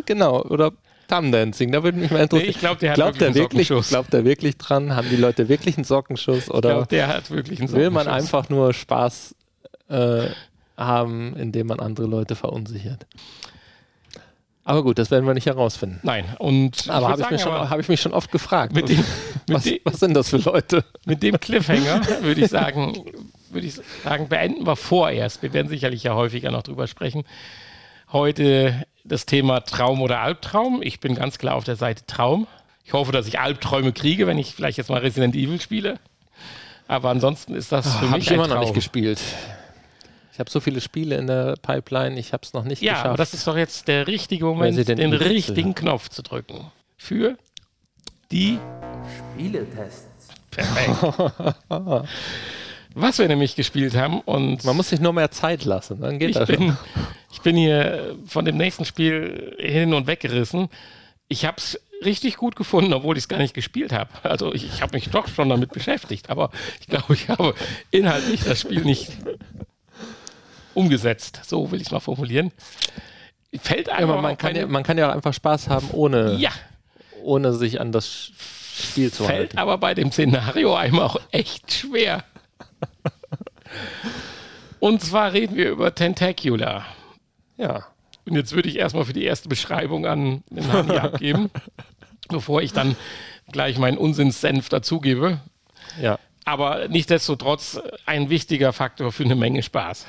genau, oder Tam Dancing, da würde mich mal Nee, interessieren. ich glaube, der hat Glaubt wirklich einen wirklich, Sockenschuss. glaubt er wirklich dran? Haben die Leute wirklich einen Sockenschuss Ich oder glaube, der hat wirklich einen will man Sockenschuss. einfach nur Spaß äh, haben, indem man andere Leute verunsichert? Aber gut, das werden wir nicht herausfinden. Nein, und Aber habe ich, mich schon- hab ich mich schon oft gefragt. Mit dem- mit was, dem- was sind das für Leute? mit dem Cliffhanger würde ich sagen, würde ich sagen, beenden wir vorerst. Wir werden sicherlich ja häufiger noch drüber sprechen. Heute das Thema Traum oder Albtraum. Ich bin ganz klar auf der Seite Traum. Ich hoffe, dass ich Albträume kriege, wenn ich vielleicht jetzt mal Resident Evil spiele. Aber ansonsten ist das für Habe mich ich immer noch nicht gespielt. Ich habe so viele Spiele in der Pipeline, ich habe es noch nicht Ja, geschafft. aber das ist doch jetzt der richtige Moment, den richtigen Knopf zu drücken. Für die Spieletests. Perfekt. Was wir nämlich gespielt haben und Man muss sich nur mehr Zeit lassen, dann geht ich das schon. bin, ich bin hier von dem nächsten Spiel hin und weg gerissen. Ich habe es richtig gut gefunden, obwohl ich es gar nicht gespielt habe. Also ich, ich habe mich doch schon damit beschäftigt, aber ich glaube, ich habe inhaltlich das Spiel nicht umgesetzt. So will ich es mal formulieren. Fällt Ja, einfach man, kann ja, man kann ja auch einfach Spaß haben, ohne, ja, ohne sich an das Spiel zu fällt halten. aber bei dem Szenario einmal auch echt schwer. Und zwar reden wir über Tentacular. Ja. Und jetzt würde ich erstmal für die erste Beschreibung an den Hani abgeben, bevor ich dann gleich meinen Unsinnssenf dazugebe. Ja. Aber nichtsdestotrotz ein wichtiger Faktor für eine Menge Spaß.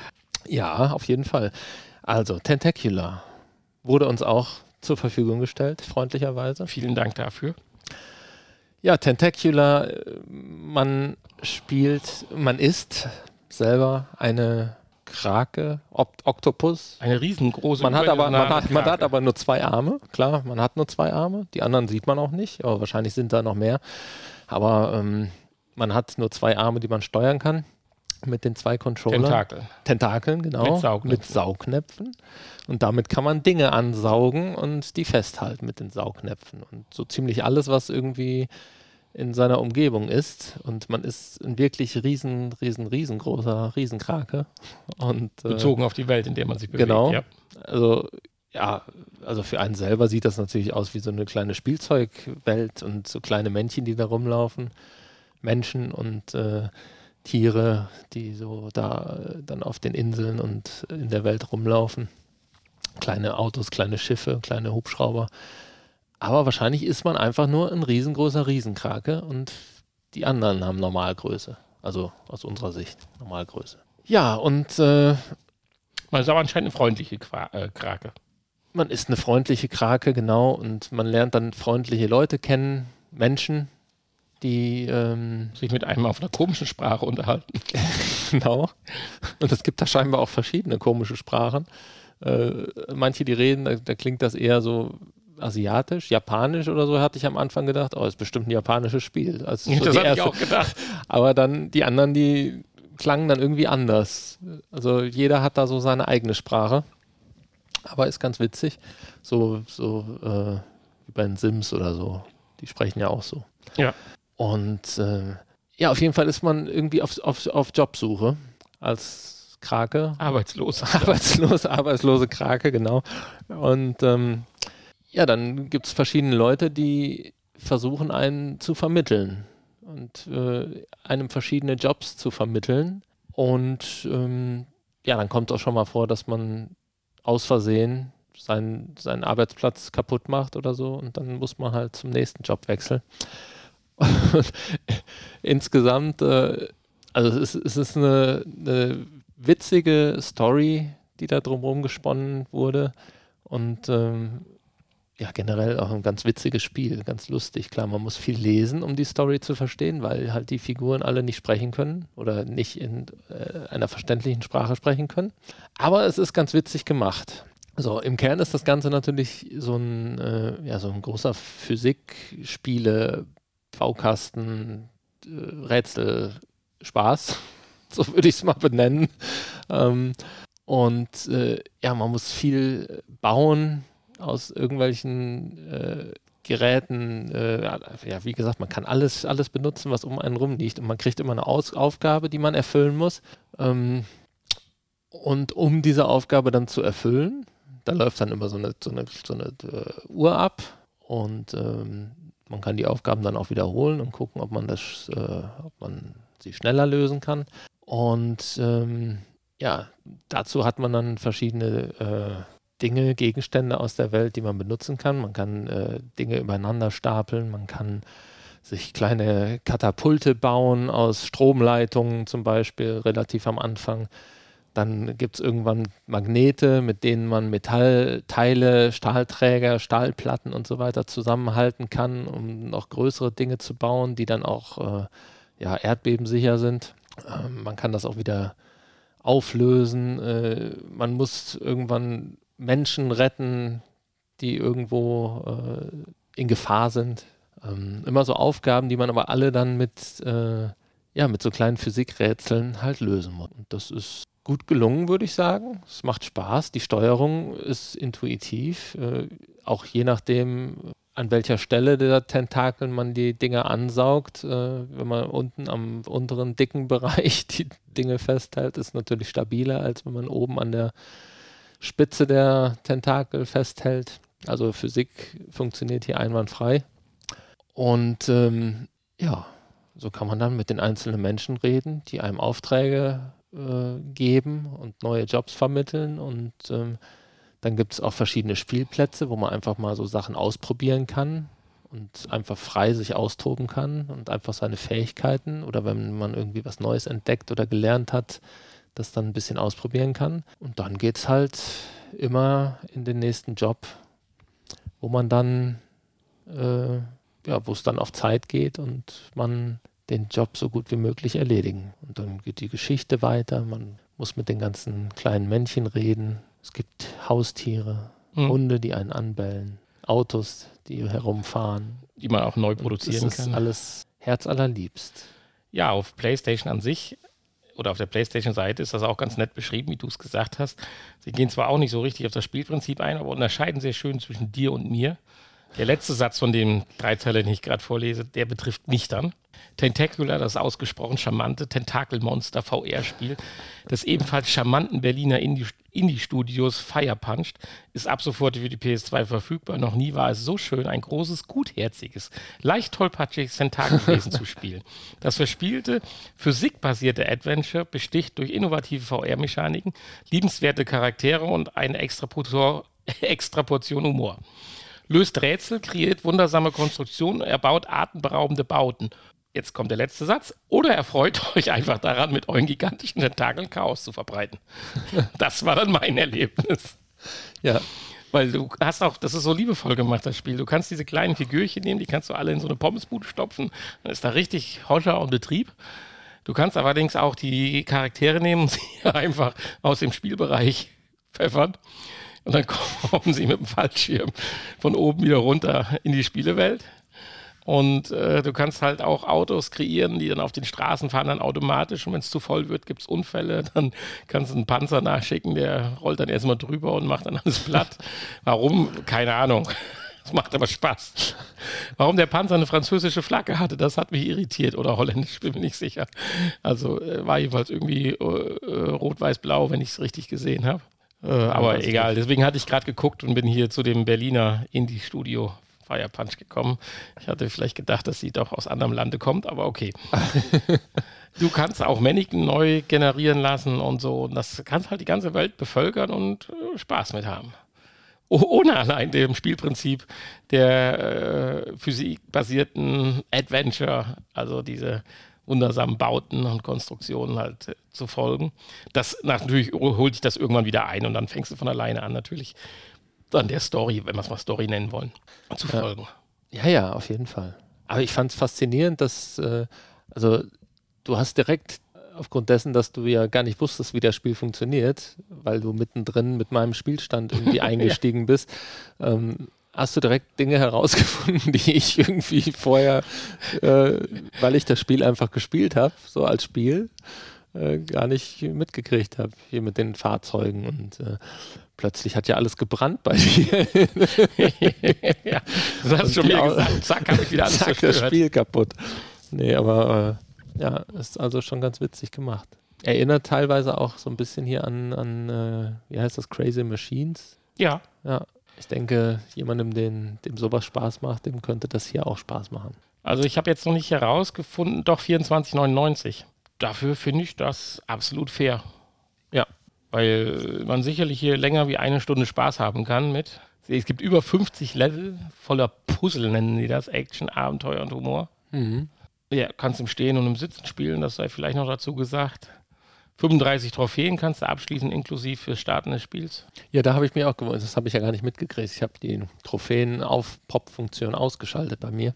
Ja, auf jeden Fall. Also, Tentacular wurde uns auch zur Verfügung gestellt, freundlicherweise. Vielen Dank dafür. Ja, Tentacular, äh, man spielt, man ist selber eine Krake, Opt Oktopus. Eine riesengroße. Man hat, aber, man, hat, man hat aber nur zwei Arme, klar, man hat nur zwei Arme. Die anderen sieht man auch nicht, aber wahrscheinlich sind da noch mehr. Aber ähm, man hat nur zwei Arme, die man steuern kann mit den zwei Controllern. Tentakel. Tentakeln, genau. Mit Saugnäpfen. Mit Saugnäpfen. Und damit kann man Dinge ansaugen und die festhalten mit den Saugnäpfen. Und so ziemlich alles, was irgendwie in seiner Umgebung ist. Und man ist ein wirklich riesen, riesen, riesengroßer Riesenkrake. Und, äh, Bezogen auf die Welt, in der man sich bewegt. Genau. Ja. also ja, also für einen selber sieht das natürlich aus wie so eine kleine Spielzeugwelt und so kleine Männchen, die da rumlaufen. Menschen und äh, Tiere, die so da äh, dann auf den Inseln und in der Welt rumlaufen. Kleine Autos, kleine Schiffe, kleine Hubschrauber. Aber wahrscheinlich ist man einfach nur ein riesengroßer Riesenkrake und die anderen haben Normalgröße. Also aus unserer Sicht Normalgröße. Ja, und äh, Man ist aber anscheinend eine freundliche Qua äh, Krake. man ist eine freundliche Krake, genau, und man lernt dann freundliche Leute kennen, Menschen, die, ähm, Sich mit einem auf einer komischen Sprache unterhalten. genau. Und es gibt da scheinbar auch verschiedene komische Sprachen. Äh, manche, die reden, da, da klingt das eher so asiatisch, japanisch oder so, hatte ich am Anfang gedacht, oh, ist bestimmt ein japanisches Spiel. Also so das habe ich auch gedacht. Aber dann die anderen, die klangen dann irgendwie anders. Also jeder hat da so seine eigene Sprache. Aber ist ganz witzig. So, so äh, wie bei den Sims oder so. Die sprechen ja auch so. Ja. Und äh, ja, auf jeden Fall ist man irgendwie auf, auf, auf Jobsuche als Krake. Arbeitslos. Arbeitslos, arbeitslose Krake, genau. Und ähm, ja, dann gibt es verschiedene Leute, die versuchen, einen zu vermitteln und äh, einem verschiedene Jobs zu vermitteln. Und ähm, ja, dann kommt auch schon mal vor, dass man aus Versehen seinen, seinen Arbeitsplatz kaputt macht oder so und dann muss man halt zum nächsten Job wechseln. Insgesamt, äh, also es ist, es ist eine, eine witzige Story, die da drumherum gesponnen wurde. Und ähm, ja, generell auch ein ganz witziges Spiel, ganz lustig. Klar, man muss viel lesen, um die Story zu verstehen, weil halt die Figuren alle nicht sprechen können oder nicht in äh, einer verständlichen Sprache sprechen können. Aber es ist ganz witzig gemacht. So, im Kern ist das Ganze natürlich so ein, äh, ja, so ein großer Physik-Spiele, Baukasten, äh, Rätsel, Spaß. So würde ich es mal benennen. Ähm, und äh, ja, man muss viel bauen aus irgendwelchen äh, Geräten. Äh, ja, wie gesagt, man kann alles, alles benutzen, was um einen rum liegt. Und man kriegt immer eine Aus Aufgabe, die man erfüllen muss. Ähm, und um diese Aufgabe dann zu erfüllen, da läuft dann immer so eine, so eine, so eine äh, Uhr ab. Und ähm, man kann die Aufgaben dann auch wiederholen und gucken, ob man das, äh, ob man sie schneller lösen kann. Und ähm, ja, dazu hat man dann verschiedene äh, Dinge, Gegenstände aus der Welt, die man benutzen kann. Man kann äh, Dinge übereinander stapeln, man kann sich kleine Katapulte bauen aus Stromleitungen zum Beispiel, relativ am Anfang. Dann gibt es irgendwann Magnete, mit denen man Metallteile, Stahlträger, Stahlplatten und so weiter zusammenhalten kann, um noch größere Dinge zu bauen, die dann auch äh, ja, erdbebensicher sind. Ähm, man kann das auch wieder auflösen. Äh, man muss irgendwann Menschen retten, die irgendwo äh, in Gefahr sind. Ähm, immer so Aufgaben, die man aber alle dann mit, äh, ja, mit so kleinen Physikrätseln halt lösen muss. Und das ist gut gelungen, würde ich sagen. Es macht Spaß. Die Steuerung ist intuitiv. Äh, auch je nachdem, an welcher Stelle der Tentakel man die Dinge ansaugt. Äh, wenn man unten am unteren dicken Bereich die Dinge festhält, ist natürlich stabiler, als wenn man oben an der Spitze der Tentakel festhält. Also Physik funktioniert hier einwandfrei. Und ähm, ja, so kann man dann mit den einzelnen Menschen reden, die einem Aufträge äh, geben und neue Jobs vermitteln. Und ähm, dann gibt es auch verschiedene Spielplätze, wo man einfach mal so Sachen ausprobieren kann und einfach frei sich austoben kann und einfach seine Fähigkeiten oder wenn man irgendwie was Neues entdeckt oder gelernt hat, das dann ein bisschen ausprobieren kann. Und dann geht es halt immer in den nächsten Job, wo man dann, äh, ja, wo es dann auf Zeit geht und man den Job so gut wie möglich erledigen. Und dann geht die Geschichte weiter, man muss mit den ganzen kleinen Männchen reden. Es gibt Haustiere, Mhm. Hunde, die einen anbellen, Autos, die herumfahren. Die man auch neu Das produzieren ist kann. alles herzallerliebst. Ja, auf PlayStation an sich oder auf der PlayStation-Seite ist das auch ganz nett beschrieben, wie du es gesagt hast. Sie gehen zwar auch nicht so richtig auf das Spielprinzip ein, aber unterscheiden sehr schön zwischen dir und mir. Der letzte Satz von dem Dreizeiler, den ich gerade vorlese, der betrifft mich dann. Tentacular, das ausgesprochen charmante Tentakelmonster VR-Spiel des ebenfalls charmanten Berliner Indie- Indie-Studios Firepunched, ist ab sofort für die PS2 verfügbar. Noch nie war es so schön, ein großes, gutherziges, leicht tollpatschiges Tentakelwesen zu spielen. Das verspielte, physikbasierte Adventure besticht durch innovative VR-Mechaniken, liebenswerte Charaktere und eine extra Portion Humor löst Rätsel, kreiert wundersame Konstruktionen, erbaut atemberaubende Bauten. Jetzt kommt der letzte Satz. Oder erfreut euch einfach daran, mit euren gigantischen Tentakeln Chaos zu verbreiten. Das war dann mein Erlebnis. Ja, Weil du hast auch, das ist so liebevoll gemacht, das Spiel. Du kannst diese kleinen Figürchen nehmen, die kannst du alle in so eine Pommesbude stopfen. Dann ist da richtig Hoscher und Betrieb. Du kannst allerdings auch die Charaktere nehmen und sie einfach aus dem Spielbereich pfeffern. Und dann kommen sie mit dem Fallschirm von oben wieder runter in die Spielewelt. Und äh, du kannst halt auch Autos kreieren, die dann auf den Straßen fahren, dann automatisch. Und wenn es zu voll wird, gibt es Unfälle. Dann kannst du einen Panzer nachschicken, der rollt dann erstmal drüber und macht dann alles platt. Warum? Keine Ahnung. Es macht aber Spaß. Warum der Panzer eine französische Flagge hatte, das hat mich irritiert. Oder holländisch, bin mir nicht sicher. Also äh, war jedenfalls irgendwie äh, äh, rot-weiß-blau, wenn ich es richtig gesehen habe. Äh, aber ist egal. Deswegen hatte ich gerade geguckt und bin hier zu dem Berliner Indie-Studio Fire Punch gekommen. Ich hatte vielleicht gedacht, dass sie doch aus anderem Lande kommt, aber okay. du kannst auch Mannequin neu generieren lassen und so. Und das kannst halt die ganze Welt bevölkern und äh, Spaß mit haben. Oh, ohne allein dem Spielprinzip der äh, physikbasierten Adventure, also diese wundersamen Bauten und Konstruktionen halt äh, zu folgen. Das natürlich holt dich das irgendwann wieder ein und dann fängst du von alleine an, natürlich dann der Story, wenn wir es mal Story nennen wollen, zu Ja. folgen. Ja, ja, auf jeden Fall. Aber ich fand es faszinierend, dass, äh, also du hast direkt aufgrund dessen, dass du ja gar nicht wusstest, wie das Spiel funktioniert, weil du mittendrin mit meinem Spielstand irgendwie eingestiegen bist, ähm, hast du direkt Dinge herausgefunden, die ich irgendwie vorher, äh, weil ich das Spiel einfach gespielt habe, so als Spiel, äh, gar nicht mitgekriegt habe, hier mit den Fahrzeugen und äh, plötzlich hat ja alles gebrannt bei dir. ja, das hast du schon die wieder Au- gesagt. Zack, habe ich wieder alles Zack, das. Spiel kaputt. Nee, aber äh, ja, ist also schon ganz witzig gemacht. Erinnert teilweise auch so ein bisschen hier an, an äh, wie heißt das, Crazy Machines. Ja, Ja, ich denke, jemandem, den, dem sowas Spaß macht, dem könnte das hier auch Spaß machen. also ich habe jetzt noch nicht herausgefunden, doch 24,99. Dafür finde ich das absolut fair. Ja, weil man sicherlich hier länger wie eine Stunde Spaß haben kann mit. Es gibt über 50 Level voller Puzzle, nennen die das, Action, Abenteuer und Humor. Ja, kannst im Stehen und im Sitzen spielen, das sei vielleicht noch dazu gesagt. 35 Trophäen kannst du abschließen, inklusive fürs Starten des Spiels. Ja, da habe ich mir auch gewundert, das habe ich ja gar nicht mitgekriegt. Ich habe die Trophäen-auf-Pop-Funktion ausgeschaltet bei mir.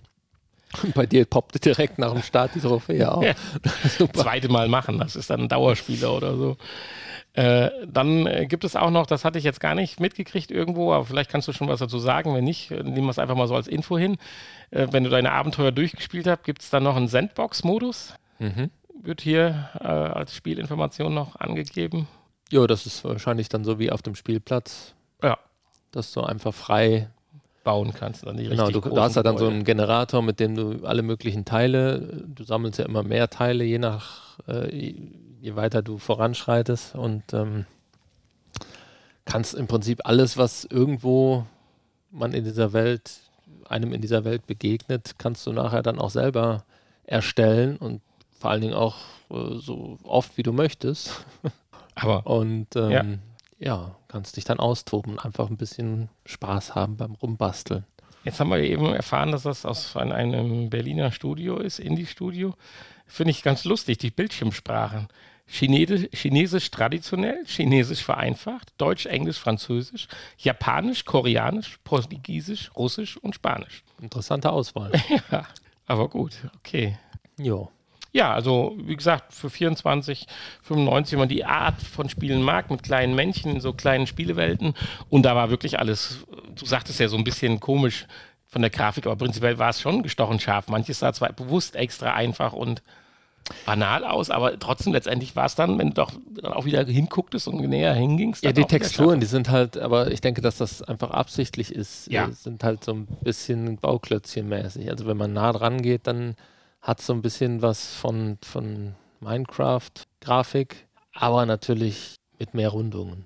Und bei dir poppte direkt nach dem Start die Trophäe auf. Ja. Zweite Mal machen. Das ist dann ein Dauerspieler oder so. Äh, dann äh, gibt es auch noch, das hatte ich jetzt gar nicht mitgekriegt irgendwo, aber vielleicht kannst du schon was dazu sagen. Wenn nicht, äh, nehmen wir es einfach mal so als Info hin. Äh, wenn du deine Abenteuer durchgespielt hast, gibt es dann noch einen Sandbox-Modus. Mhm. Wird hier äh, als Spielinformation noch angegeben. Ja, das ist wahrscheinlich dann so wie auf dem Spielplatz, Ja, dass du einfach frei bauen kannst. Dann die Genau, du, du hast ja dann so Gebäude. einen Generator, mit dem du alle möglichen Teile, du sammelst ja immer mehr Teile, je nach, äh, je- je weiter du voranschreitest und ähm, kannst im Prinzip alles, was irgendwo man in dieser Welt, einem in dieser Welt begegnet, kannst du nachher dann auch selber erstellen und vor allen Dingen auch äh, so oft wie du möchtest. Aber Und ähm, Ja. ja. kannst dich dann austoben und einfach ein bisschen Spaß haben beim Rumbasteln. Jetzt haben wir eben erfahren, dass das aus ein- einem Berliner Studio ist, Indie-Studio. Finde ich ganz lustig, die Bildschirmsprachen. Chinesisch, Chinesisch traditionell, Chinesisch vereinfacht, Deutsch, Englisch, Französisch, Japanisch, Koreanisch, Portugiesisch, Russisch und Spanisch. Interessante Auswahl. Ja, aber gut, okay. jo. Ja, also wie gesagt, für 24, 95, wenn man die Art von Spielen mag, mit kleinen Männchen in so kleinen Spielewelten. Und da war wirklich alles, du sagtest ja so ein bisschen komisch von der Grafik, aber prinzipiell war es schon gestochen scharf. Manches sah zwar bewusst extra einfach und banal aus, aber trotzdem letztendlich war es dann, wenn du doch dann auch wieder hingucktest und näher hingingst. Ja, die Texturen, die sind halt, aber ich denke, dass das einfach absichtlich ist, Ja. sind halt so ein bisschen Bauklötzchenmäßig. Also wenn man nah dran geht, dann hat so ein bisschen was von, von Minecraft-Grafik, aber natürlich mit mehr Rundungen.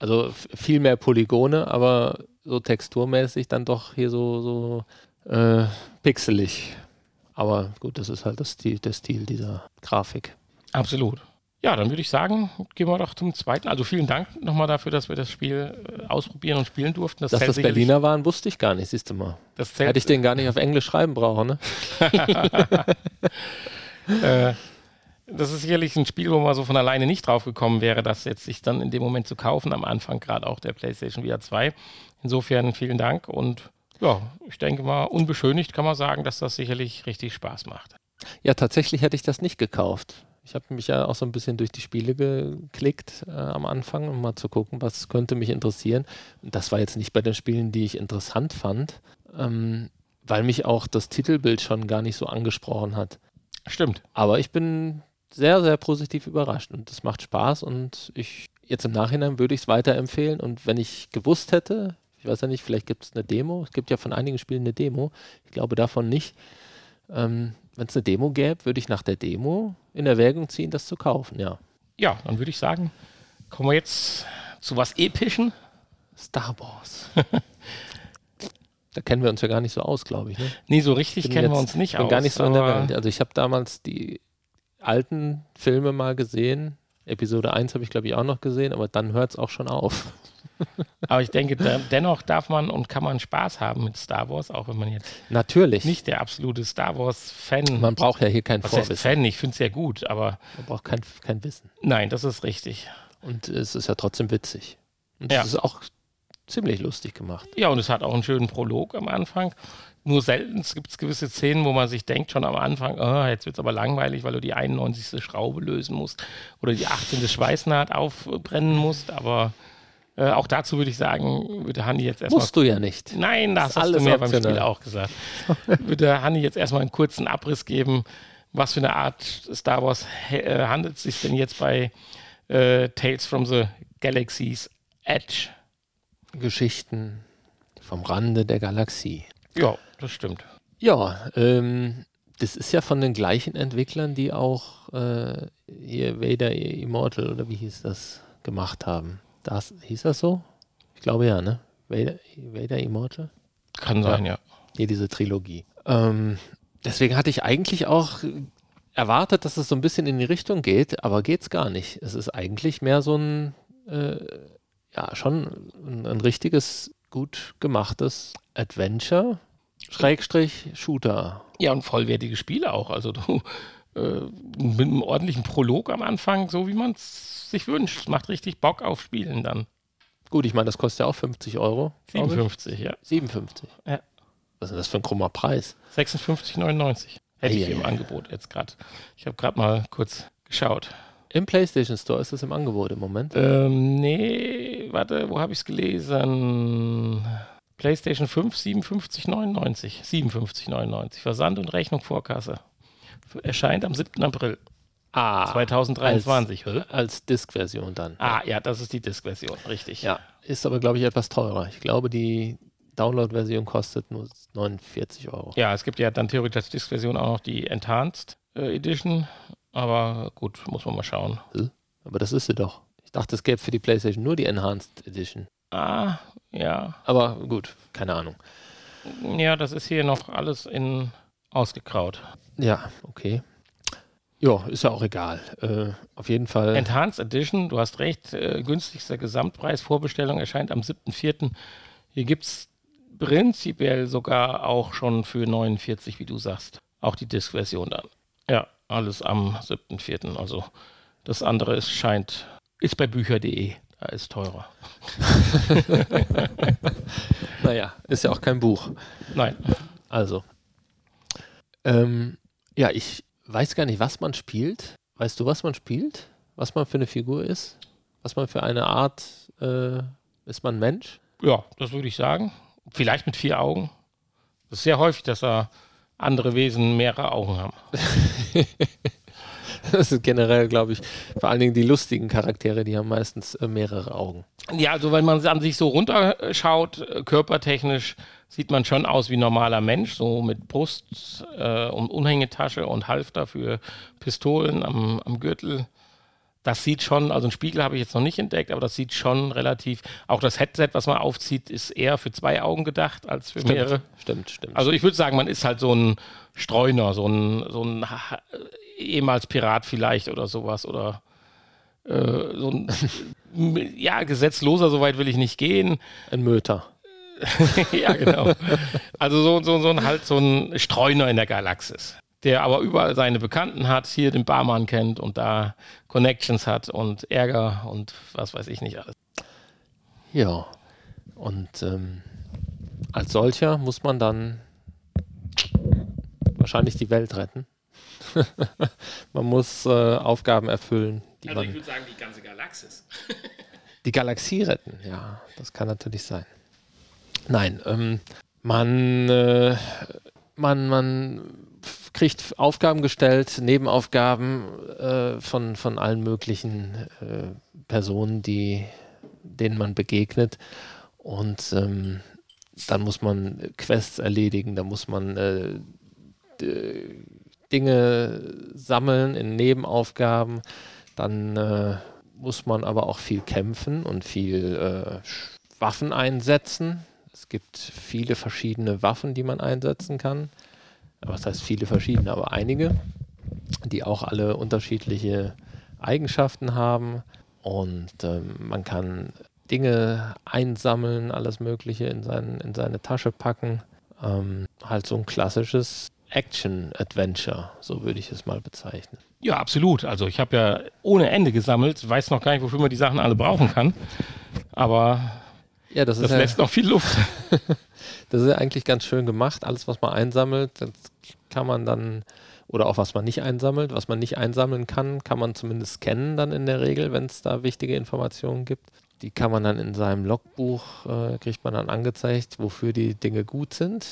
Also viel mehr Polygone, aber so texturmäßig dann doch hier so, so äh, pixelig. Aber gut, das ist halt das Stil, der Stil dieser Grafik. Absolut. Ja, dann würde ich sagen, gehen wir doch zum zweiten. Also vielen Dank nochmal dafür, dass wir das Spiel äh, ausprobieren und spielen durften. Dass zählt das Berliner waren, wusste ich gar nicht, siehst du mal. Das Hätte ich den gar nicht auf Englisch schreiben brauchen, ne? äh, das ist sicherlich ein Spiel, wo man so von alleine nicht drauf gekommen wäre, das jetzt sich dann in dem Moment zu kaufen, am Anfang gerade auch der PlayStation VR 2. Insofern vielen Dank und ja, ich denke mal, unbeschönigt kann man sagen, dass das sicherlich richtig Spaß macht. Ja, tatsächlich hätte ich das nicht gekauft. Ich habe mich ja auch so ein bisschen durch die Spiele geklickt äh, am Anfang, um mal zu gucken, was könnte mich interessieren. Das war jetzt nicht bei den Spielen, die ich interessant fand, ähm, weil mich auch das Titelbild schon gar nicht so angesprochen hat. Stimmt. Aber ich bin sehr, sehr positiv überrascht und es macht Spaß und ich jetzt im Nachhinein würde ich es weiterempfehlen und wenn ich gewusst hätte, ich weiß ja nicht, vielleicht gibt es eine Demo, es gibt ja von einigen Spielen eine Demo, ich glaube davon nicht. Ähm, wenn es eine Demo gäbe, würde ich nach der Demo in Erwägung ziehen, das zu kaufen, ja. Ja, dann würde ich sagen, kommen wir jetzt zu was Epischen. Star Wars. da kennen wir uns ja gar nicht so aus, glaube ich. Ne? Nee, so richtig Bin kennen wir jetzt- uns nicht bin aus. gar nicht so in der Welt. Also ich habe damals die alten Filme mal gesehen. Episode 1 habe ich, glaube ich, auch noch gesehen, aber dann hört es auch schon auf. Aber ich denke, da, dennoch darf man und kann man Spaß haben mit Star Wars, auch wenn man jetzt Natürlich. nicht der absolute Star Wars-Fan Man braucht ja hier kein Was heißt Vorwissen. Fan? Ich finde es ja gut, aber Man braucht kein, kein Wissen. nein, das ist richtig. Und es ist ja trotzdem witzig. Und Ja. es ist auch ziemlich lustig gemacht. Ja, und es hat auch einen schönen Prolog am Anfang. Nur selten gibt es gewisse Szenen, wo man sich denkt schon am Anfang, ah, jetzt wird es aber langweilig, weil du die 91. Schraube lösen musst oder die 18. Schweißnaht aufbrennen musst. Aber äh, auch dazu würde ich sagen, würde Hanni jetzt erstmal Musst du ja nicht. Nein, das Ist hast du mir beim optional. Spiel auch gesagt. Würde Hanni jetzt erstmal einen kurzen Abriss geben, was für eine Art Star Wars äh, handelt es sich denn jetzt bei äh, Tales from the Galaxy's Edge? Geschichten vom Rande der Galaxie. Ja, das stimmt. Ja, ähm, das ist ja von den gleichen Entwicklern, die auch äh, hier Vader Immortal oder wie hieß das gemacht haben. Das, hieß das so? Ich glaube ja, ne? Vader, Vader Immortal? Kann sein, ja. Hier diese Trilogie. Ähm, deswegen hatte ich eigentlich auch erwartet, dass es so ein bisschen in die Richtung geht, aber geht's gar nicht. Es ist eigentlich mehr so ein, äh, ja, schon ein, ein richtiges, gut gemachtes Adventure, Schrägstrich, Shooter. Ja, und vollwertige Spiele auch. Also du äh, mit einem ordentlichen Prolog am Anfang, so wie man es sich wünscht. Macht richtig Bock auf Spielen dann. Gut, ich meine, das kostet ja auch 50 Euro. glaub ich. 57, ja. 57. Ja. Was ist denn das für ein krummer Preis? 56,99. Hätte ich Ei, ei, im ei. Angebot jetzt gerade. Ich habe gerade mal kurz geschaut. Im PlayStation Store ist das im Angebot im Moment. Ähm, nee, warte, wo habe ich es gelesen? PlayStation 5, 57,99. 57,99. Versand und Rechnung Vorkasse. Erscheint am 7. April Ah, 2023. Hä? als Disk-Version dann. Ah, ja, das ist die Disk-Version, richtig. Ja, ist aber, glaube ich, etwas teurer. Ich glaube, die Download-Version kostet nur 49 Euro. Ja, es gibt ja dann theoretisch als Disk-Version auch noch die Enhanced äh, Edition. Aber gut, muss man mal schauen. Aber das ist sie doch. Ich dachte, es gäbe für die PlayStation nur die Enhanced Edition. Ah, ja. Aber gut, keine Ahnung. Ja, das ist hier noch alles in ausgekraut. Ja, okay. Ja, ist ja auch egal. Äh, auf jeden Fall. Enhanced Edition, du hast recht, äh, günstigster Gesamtpreis, Vorbestellung erscheint am 7.4. Hier gibt es prinzipiell sogar auch schon für 49, wie du sagst. Auch die Disk-Version dann. Ja, alles am 7.4. Also das andere ist, scheint, ist bei bücher.de. Da ist teurer. naja, ist ja auch kein Buch. Nein. Also. Ähm, ja, ich weiß gar nicht, was man spielt. Weißt du, was man spielt? Was man für eine Figur ist? Was man für eine Art äh, ist man Mensch? Ja, das würde ich sagen. Vielleicht mit vier Augen. Das ist sehr häufig, dass da andere Wesen mehrere Augen haben. Das sind generell, glaube ich, vor allen Dingen die lustigen Charaktere, die haben meistens äh, mehrere Augen. Ja, also wenn man an sich so runterschaut, äh, körpertechnisch sieht man schon aus wie ein normaler Mensch, so mit Brust äh, und Unhängetasche und Halfter für Pistolen am, am Gürtel. Das sieht schon, also einen Spiegel habe ich jetzt noch nicht entdeckt, aber das sieht schon relativ, auch das Headset, was man aufzieht, ist eher für zwei Augen gedacht als für Stimmt, mehrere. stimmt, stimmt. Also ich würde sagen, man ist halt so ein Streuner, so ein, so ein ehemals Pirat vielleicht oder sowas oder äh, so ein ja, gesetzloser, soweit will ich nicht gehen. ein Möter. ja, genau. Also so, so, so ein halt so ein Streuner in der Galaxis, der aber überall seine Bekannten hat, hier den Barmann kennt und da Connections hat und Ärger und was weiß ich nicht alles. Ja. Und ähm, als solcher muss man dann wahrscheinlich die Welt retten. man muss äh, Aufgaben erfüllen, die man würde sagen, die ganze Galaxis. die Galaxie retten. Ja, das kann natürlich sein. Nein, ähm, man, äh, man, man kriegt Aufgaben gestellt, Nebenaufgaben äh, von, von allen möglichen äh, Personen, die, denen man begegnet. Und ähm, dann muss man Quests erledigen, da muss man äh, Dinge sammeln in Nebenaufgaben. Dann äh, muss man aber auch viel kämpfen und viel äh, Waffen einsetzen. Es gibt viele verschiedene Waffen, die man einsetzen kann. Aber Was heißt viele verschiedene, aber einige, die auch alle unterschiedliche Eigenschaften haben. Und ähm, man kann Dinge einsammeln, alles Mögliche in, sein, in seine Tasche packen. Ähm, halt so ein klassisches Action-Adventure, so würde ich es mal bezeichnen. Ja, absolut. Also ich habe ja ohne Ende gesammelt, weiß noch gar nicht, wofür man die Sachen alle brauchen kann. Aber Ja, das, das ja, lässt noch viel Luft. das ist ja eigentlich ganz schön gemacht. Alles, was man einsammelt, das kann man dann, oder auch was man nicht einsammelt, was man nicht einsammeln kann, kann man zumindest scannen dann in der Regel, wenn es da wichtige Informationen gibt. Die kann man dann in seinem Logbuch, äh, kriegt man dann angezeigt, wofür die Dinge gut sind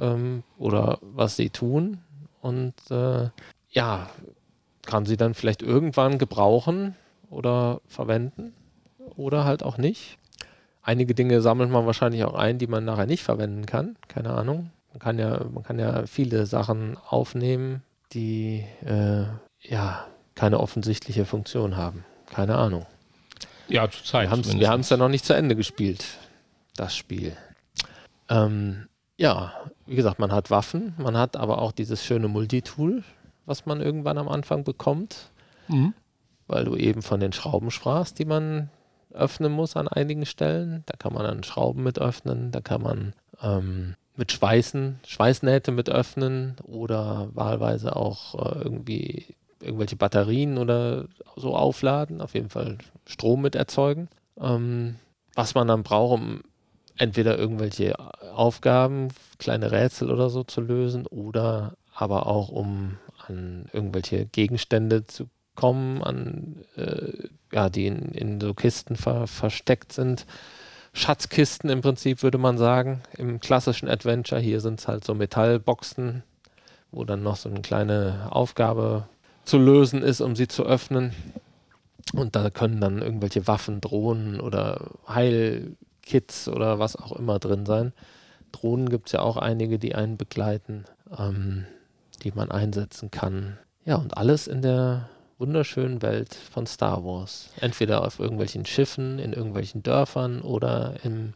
ähm, oder was sie tun. Und äh, ja, kann sie dann vielleicht irgendwann gebrauchen oder verwenden oder halt auch nicht. Einige Dinge sammelt man wahrscheinlich auch ein, die man nachher nicht verwenden kann. Keine Ahnung. Man kann ja, man kann ja viele Sachen aufnehmen, die äh, ja keine offensichtliche Funktion haben. Keine Ahnung. Ja, zur Zeit. Wir haben es ja noch nicht zu Ende gespielt, das Spiel. Ähm, ja, wie gesagt, man hat Waffen, man hat aber auch dieses schöne Multitool, was man irgendwann am Anfang bekommt, Mhm. weil du eben von den Schrauben sprachst, die man öffnen muss an einigen Stellen. Da kann man dann Schrauben mit öffnen, da kann man ähm, mit Schweißen, Schweißnähte mit öffnen oder wahlweise auch äh, irgendwie irgendwelche Batterien oder so aufladen, auf jeden Fall Strom mit erzeugen. Ähm, was man dann braucht, um entweder irgendwelche Aufgaben, kleine Rätsel oder so zu lösen oder aber auch um an irgendwelche Gegenstände zu kommen, an äh, ja, die in, in so Kisten ver versteckt sind. Schatzkisten im Prinzip, würde man sagen, im klassischen Adventure. Hier sind es halt so Metallboxen, wo dann noch so eine kleine Aufgabe zu lösen ist, um sie zu öffnen. Und da können dann irgendwelche Waffen, Drohnen oder Heilkits oder was auch immer drin sein. Drohnen gibt es ja auch einige, die einen begleiten, ähm, die man einsetzen kann. Ja, und alles in der wunderschönen Welt von Star Wars. Entweder auf irgendwelchen Schiffen, in irgendwelchen Dörfern oder im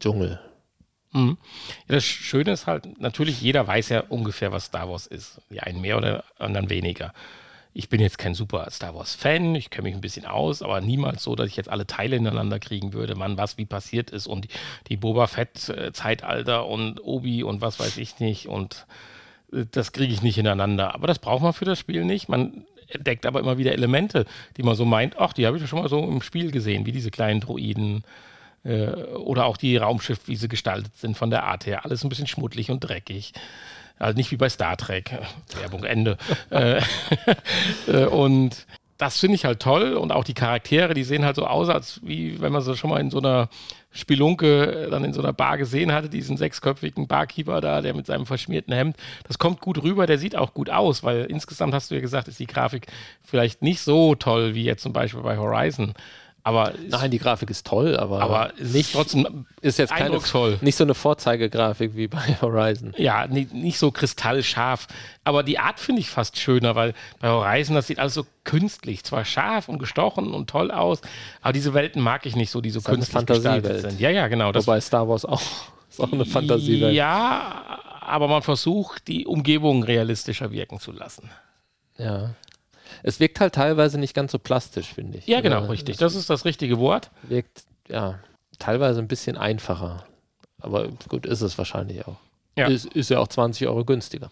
Dschungel. Mhm. Ja, das Schöne ist halt, natürlich, jeder weiß ja ungefähr, was Star Wars ist. Die einen mehr oder anderen weniger. Ich bin jetzt kein super Star Wars-Fan, ich kenne mich ein bisschen aus, aber niemals so, dass ich jetzt alle Teile ineinander kriegen würde, wann was wie passiert ist und die, die Boba Fett-Zeitalter und Obi und was weiß ich nicht und äh, das kriege ich nicht ineinander. Aber das braucht man für das Spiel nicht. Man entdeckt aber immer wieder Elemente, die man so meint, ach, die habe ich ja schon mal so im Spiel gesehen, wie diese kleinen Droiden, Äh, oder auch die Raumschiffe, wie sie gestaltet sind von der Art her. Alles ein bisschen schmuddelig und dreckig. Also nicht wie bei Star Trek. Werbung Ende. Äh, äh, und das finde ich halt toll und auch die Charaktere, die sehen halt so aus, als wie wenn man sie schon mal in so einer Spelunke dann in so einer Bar gesehen hatte, diesen sechsköpfigen Barkeeper da, der mit seinem verschmierten Hemd. Das kommt gut rüber, der sieht auch gut aus, weil insgesamt hast du ja gesagt, ist die Grafik vielleicht nicht so toll wie jetzt zum Beispiel bei Horizon. Aber Nein, die Grafik ist toll, aber, aber nicht trotzdem ist jetzt keine, nicht so eine Vorzeigegrafik wie bei Horizon. Ja, nicht, nicht so kristallscharf. Aber die Art finde ich fast schöner, weil bei Horizon, das sieht alles so künstlich, zwar scharf und gestochen und toll aus, aber diese Welten mag ich nicht so, die so ist eine künstlich gestaltet Fantasiewelt. sind. Ja, ja, genau. Das, Wobei Star Wars auch ist auch eine Fantasiewelt. Ja, aber man versucht, die Umgebung realistischer wirken zu lassen. Ja. Es wirkt halt teilweise nicht ganz so plastisch, finde ich. Ja, genau, Oder richtig. Das ist das richtige Wort. Wirkt, ja, teilweise ein bisschen einfacher. Aber gut, ist es wahrscheinlich auch. Ja. Ist, ist ja auch 20 Euro günstiger.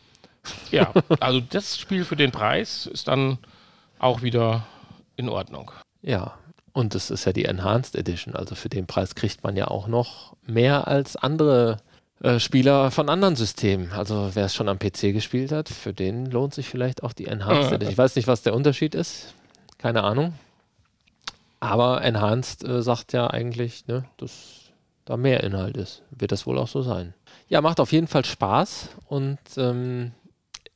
Ja, also das Spiel für den Preis ist dann auch wieder in Ordnung. Ja. Und es ist ja die Enhanced Edition. Also für den Preis kriegt man ja auch noch mehr als andere äh, Spieler von anderen Systemen. Also wer es schon am PC gespielt hat, für den lohnt sich vielleicht auch die Enhanced. Edition. Ich weiß nicht, was der Unterschied ist. Keine Ahnung. Aber Enhanced äh, sagt ja eigentlich, ne, dass da mehr Inhalt ist. Wird das wohl auch so sein. Ja, macht auf jeden Fall Spaß und ähm,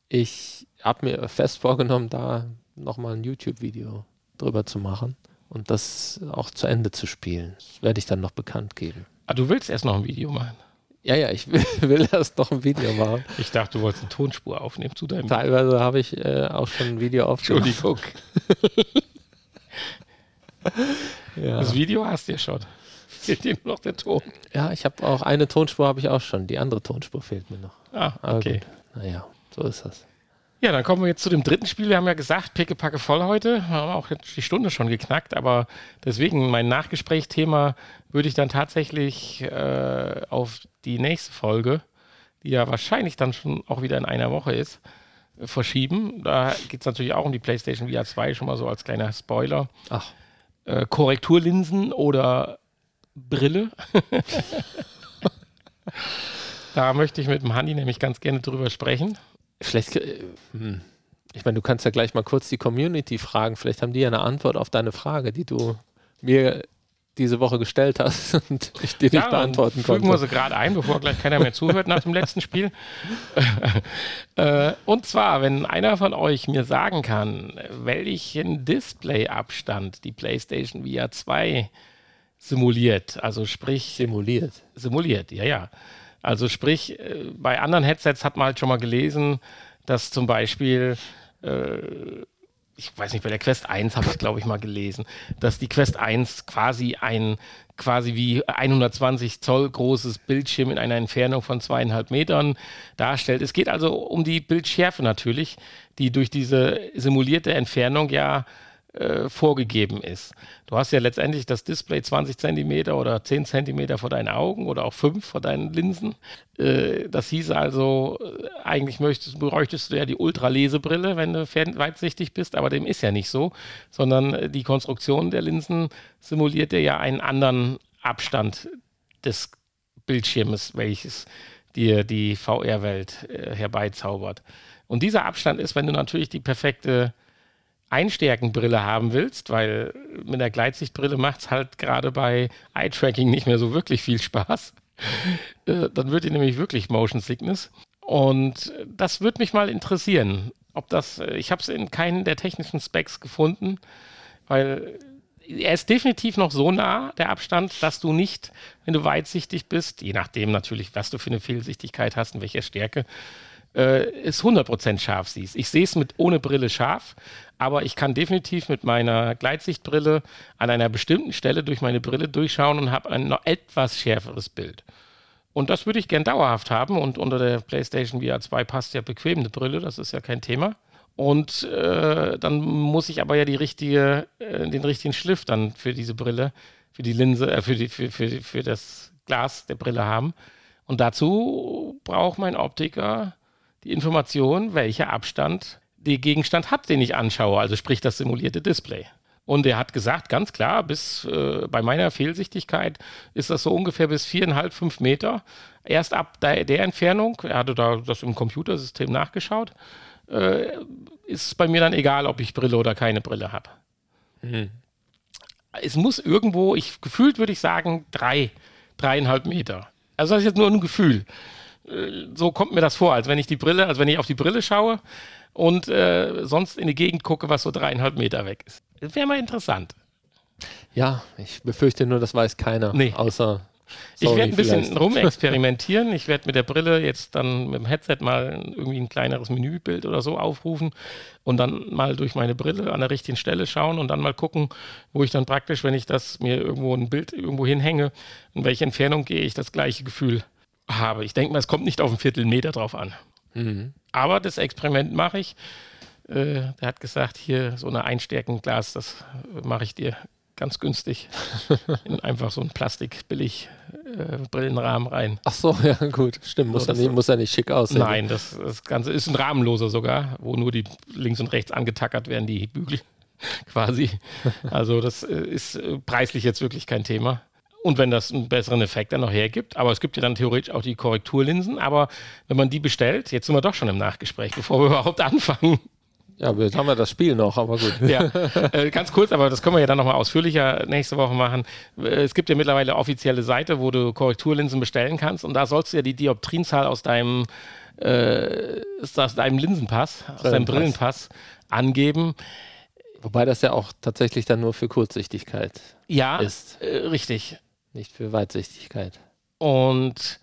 ich habe mir fest vorgenommen, da nochmal ein YouTube-Video drüber zu machen und das auch zu Ende zu spielen. Das werde ich dann noch bekannt geben. Ah, du willst erst noch ein Video machen. Ja, ja, ich will, will erst noch ein Video machen. Ich dachte, du wolltest eine Tonspur aufnehmen zu deinem Teilweise habe ich äh, auch schon ein Video aufgenommen. Entschuldigung. Ja. Das Video hast du ja schon. Fehlt dir nur noch der Ton. ja, ich habe auch eine Tonspur habe ich auch schon. Die andere Tonspur fehlt mir noch. Ah, okay. Naja, so ist das. Ja, dann kommen wir jetzt zu dem dritten Spiel. Wir haben ja gesagt, pickepacke voll heute. Wir haben auch jetzt die Stunde schon geknackt, aber deswegen mein Nachgesprächsthema würde ich dann tatsächlich äh, auf die nächste Folge, die ja wahrscheinlich dann schon auch wieder in einer Woche ist, äh, verschieben. Da geht es natürlich auch um die PlayStation VR 2, schon mal so als kleiner Spoiler. Ach, Äh, Korrekturlinsen oder Brille. da möchte ich mit dem Handy nämlich ganz gerne drüber sprechen. vielleicht. äh, Hm. Ich meine, du kannst ja gleich mal kurz die Community fragen. Vielleicht haben die ja eine Antwort auf deine Frage, die du mir diese Woche gestellt hast und ich dir nicht beantworten fügen wir konnte. sie gerade ein, bevor gleich keiner mehr zuhört nach dem letzten Spiel. äh, und zwar, wenn einer von euch mir sagen kann, welchen Displayabstand die PlayStation VR 2 simuliert, also sprich Simuliert. simuliert, ja, ja. Also sprich, äh, bei anderen Headsets hat man halt schon mal gelesen, dass zum Beispiel, äh, ich weiß nicht, bei der Quest 1 habe ich glaube ich mal gelesen, dass die Quest 1 quasi ein quasi wie 120 Zoll großes Bildschirm in einer Entfernung von zweieinhalb Metern darstellt. Es geht also um die Bildschärfe natürlich, die durch diese simulierte Entfernung ja äh, vorgegeben ist. Du hast ja letztendlich das Display 20 Zentimeter oder 10 Zentimeter vor deinen Augen oder auch 5 vor deinen Linsen. Äh, das hieß also, äh, eigentlich möchtest, bräuchtest du ja die Ultralesebrille, wenn du weitsichtig bist, aber dem ist ja nicht so, sondern die Konstruktion der Linsen simuliert dir ja einen anderen Abstand des Bildschirmes, welches dir die VR-Welt herbeizaubert. Und dieser Abstand ist, wenn du natürlich die perfekte Einstärkenbrille haben willst, weil mit der Gleitsichtbrille macht es halt gerade bei Eye-Tracking nicht mehr so wirklich viel Spaß. Äh, dann wird dir nämlich wirklich Motion Sickness. Und das würde mich mal interessieren, ob das, äh, ich habe es in keinen der technischen Specs gefunden, weil er ist definitiv noch so nah, der Abstand, dass du nicht, wenn du weitsichtig bist, je nachdem natürlich, was du für eine Fehlsichtigkeit hast und welche Stärke, äh, es 100% scharf siehst. Ich sehe es mit ohne Brille scharf, aber ich kann definitiv mit meiner Gleitsichtbrille an einer bestimmten Stelle durch meine Brille durchschauen und habe ein noch etwas schärferes Bild. Und das würde ich gern dauerhaft haben und unter der PlayStation VR 2 passt ja bequem eine Brille, das ist ja kein Thema. Und äh, dann muss ich aber ja richtige, äh, den richtigen Schliff dann für diese Brille, für die Linse, äh, für, die, für, für, für das Glas der Brille haben. Und dazu braucht mein Optiker die Information, welcher Abstand der Gegenstand hat, den ich anschaue, also sprich das simulierte Display. Und er hat gesagt, ganz klar, bis äh, bei meiner Fehlsichtigkeit ist das so ungefähr bis viereinhalb, fünf Meter. Erst ab der, der Entfernung, er hatte da das im Computersystem nachgeschaut, äh, ist es bei mir dann egal, ob ich Brille oder keine Brille habe. Es muss irgendwo, ich gefühlt würde ich sagen, drei, dreieinhalb Meter. Also das ist jetzt nur ein Gefühl. Äh, So kommt mir das vor, als wenn ich die Brille, als wenn ich auf die Brille schaue und äh, sonst in die Gegend gucke, was so dreieinhalb Meter weg ist. Das wäre mal interessant. Ja, ich befürchte nur, das weiß keiner. Nee. Außer. ich Sony werde ein bisschen vielleicht. rumexperimentieren. Ich werde mit der Brille jetzt dann mit dem Headset mal irgendwie ein kleineres Menübild oder so aufrufen und dann mal durch meine Brille an der richtigen Stelle schauen und dann mal gucken, wo ich dann praktisch, wenn ich das mir irgendwo ein Bild irgendwo hinhänge, in welche Entfernung gehe ich, das gleiche Gefühl habe. Ich denke mal, es kommt nicht auf ein Viertelmeter drauf an. Mhm. Aber das Experiment mache ich. Äh, der hat gesagt, hier so eine Einstärkenglas, das mache ich dir ganz günstig in einfach so einen Plastik-Billig äh, Brillenrahmen rein. Ach so, ja, gut. Stimmt, muss, So, ja nicht, muss ja nicht schick aussehen. Nein, das, das Ganze ist ein rahmenloser sogar, wo nur die links und rechts angetackert werden, die Bügel quasi. Also das äh, ist äh, preislich jetzt wirklich kein Thema. Und wenn das einen besseren Effekt dann noch hergibt, aber es gibt ja dann theoretisch auch die Korrekturlinsen, aber wenn man die bestellt, jetzt sind wir doch schon im Nachgespräch, bevor wir überhaupt anfangen. Ja, jetzt haben wir das Spiel noch, aber gut. Ja, äh, ganz kurz, aber das können wir ja dann nochmal ausführlicher nächste Woche machen. Äh, Es gibt ja mittlerweile eine offizielle Seite, wo du Korrekturlinsen bestellen kannst und da sollst du ja die Dioptrienzahl aus deinem, äh, aus deinem Linsenpass, aus deinem Brillenpass. Angeben. Wobei das ja auch tatsächlich dann nur für Kurzsichtigkeit Ja, ist, äh, richtig. Nicht für Weitsichtigkeit. Und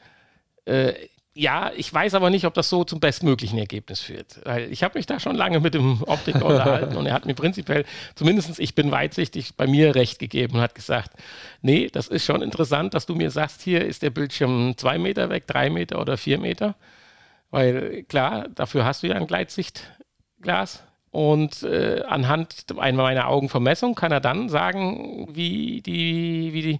äh, ja, ich weiß aber nicht, ob das so zum bestmöglichen Ergebnis führt. Weil ich habe mich da schon lange mit dem Optiker unterhalten und er hat mir prinzipiell, zumindest ich bin weitsichtig, bei mir recht gegeben und hat gesagt, nee, das ist schon interessant, dass du mir sagst, hier ist der Bildschirm zwei Meter weg, drei Meter oder vier Meter. Weil klar, dafür hast du ja ein Gleitsichtglas. Und äh, anhand einer meiner Augenvermessung kann er dann sagen, wie, die, wie die,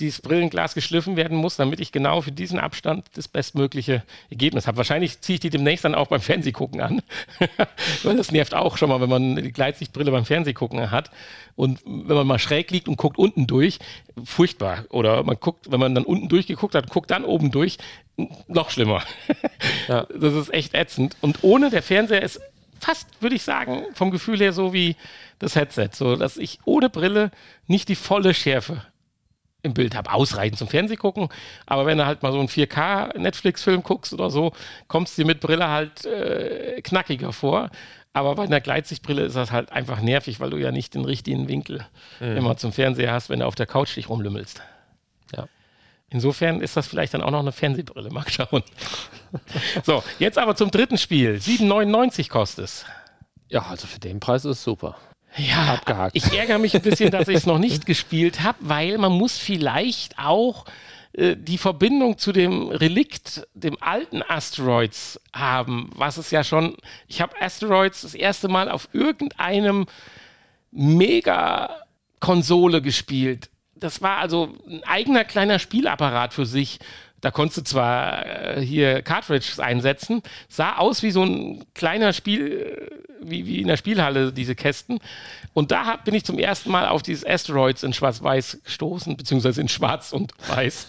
dieses Brillenglas geschliffen werden muss, damit ich genau für diesen Abstand das bestmögliche Ergebnis habe. Wahrscheinlich ziehe ich die demnächst dann auch beim Fernsehgucken an. Weil das nervt auch schon mal, wenn man die Gleitsichtbrille beim Fernsehgucken hat. Und wenn man mal schräg liegt und guckt unten durch, furchtbar. Oder man guckt, wenn man dann unten durchgeguckt hat, guckt dann oben durch, noch schlimmer. Ja. Das ist echt ätzend. Und ohne der Fernseher ist fast, würde ich sagen, vom Gefühl her so wie das Headset. So, dass ich ohne Brille nicht die volle Schärfe im Bild habe. Ausreichend zum Fernseh gucken. Aber wenn du halt mal so einen 4K-Netflix-Film guckst oder so, kommst du dir mit Brille halt äh, knackiger vor. Aber bei einer Gleitsichtbrille ist das halt einfach nervig, weil du ja nicht den richtigen Winkel immer zum Fernseher hast, wenn du auf der Couch dich rumlümmelst. Ja. Insofern ist das vielleicht dann auch noch eine Fernsehbrille. Mal schauen. so, jetzt aber zum dritten Spiel. 7,99 kostet es. Ja, also für den Preis ist es super. Ja, Abgehakt. ich ärgere mich ein bisschen, dass ich es noch nicht gespielt habe, weil man muss vielleicht auch äh, die Verbindung zu dem Relikt, dem alten Asteroids haben, was es ja schon, ich habe Asteroids das erste Mal auf irgendeinem Mega-Konsole gespielt. Das war also ein eigener kleiner Spielapparat für sich. Da konntest du zwar äh, hier Cartridges einsetzen, sah aus wie so ein kleiner Spiel, äh, wie, wie in der Spielhalle, diese Kästen. Und da hab, bin ich zum ersten Mal auf dieses Asteroids in Schwarz-Weiß gestoßen, beziehungsweise in Schwarz und Weiß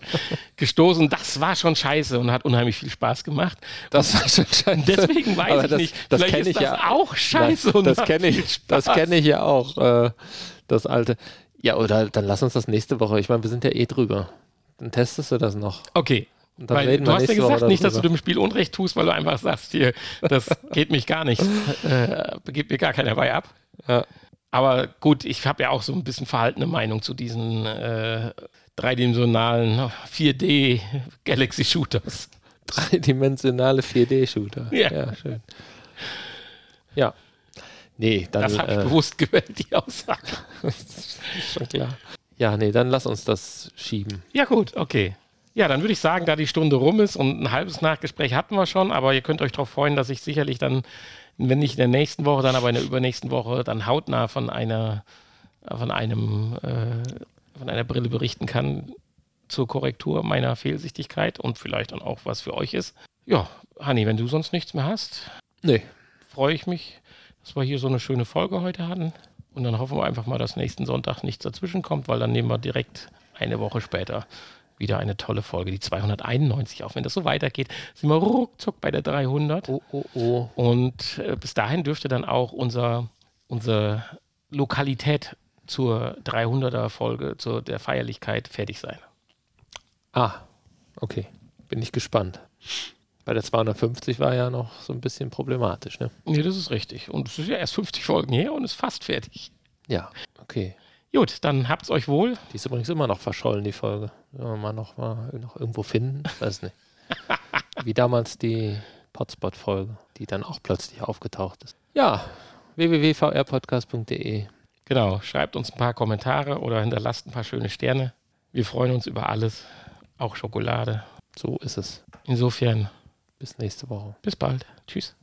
gestoßen. Das war schon scheiße und hat unheimlich viel Spaß gemacht. Das war schon scheiße. Deswegen weiß Aber ich das, nicht. Das Vielleicht kenne ist ich das ja auch scheiße Das, das kenne ich, das kenne ich ja auch. Äh, das alte. Ja, oder dann lass uns das nächste Woche. Ich meine, wir sind ja eh drüber. Dann testest du das noch. Okay. Und dann Weil reden du hast ja gesagt, nicht, dass du dem Spiel Unrecht tust, weil du einfach sagst, hier, das geht mich gar nicht. Äh, gibt mir gar keiner bei ab. Ja. Aber gut, ich habe ja auch so ein bisschen verhaltene Meinung zu diesen äh, dreidimensionalen 4D Galaxy Shooters. Dreidimensionale 4D-Shooter. Ja. ja, schön. Ja. Nee, dann. Das habe ich äh, bewusst gewählt, die Aussage. ist schon klar. Ja, nee, dann lass uns das schieben. Ja, gut, okay. Ja, dann würde ich sagen, da die Stunde rum ist und ein halbes Nachgespräch hatten wir schon, aber ihr könnt euch darauf freuen, dass ich sicherlich dann, wenn nicht in der nächsten Woche, dann aber in der übernächsten Woche dann hautnah von einer, von einem, äh, von einer Brille berichten kann zur Korrektur meiner Fehlsichtigkeit und vielleicht dann auch was für euch ist. Ja, Hanni, wenn du sonst nichts mehr hast, Nee. freue ich mich, dass wir hier so eine schöne Folge heute hatten. Und dann hoffen wir einfach mal, dass nächsten Sonntag nichts dazwischen kommt, weil dann nehmen wir direkt eine Woche später wieder eine tolle Folge, die 291 auf. Wenn das so weitergeht, sind wir ruckzuck bei der 300. Oh, oh, oh. Und äh, bis dahin dürfte dann auch unser, unsere Lokalität zur 300er Folge, zur der Feierlichkeit fertig sein. Ah, okay. Bin ich gespannt. Bei der 250 war ja noch so ein bisschen problematisch, ne? Nee, das ist richtig. Und es ist ja erst 50 Folgen her und ist fast fertig. Ja, okay. Gut, dann habt's euch wohl. Die ist übrigens immer noch verschollen, die Folge. Wenn wir mal noch, mal noch irgendwo finden, weiß nicht. Wie damals die Potspot-Folge, die dann auch plötzlich aufgetaucht ist. Ja, www.vrpodcast.de. Genau, schreibt uns ein paar Kommentare oder hinterlasst ein paar schöne Sterne. Wir freuen uns über alles, auch Schokolade. So ist es. Insofern, Bis nächste Woche. bis bald. Tschüss.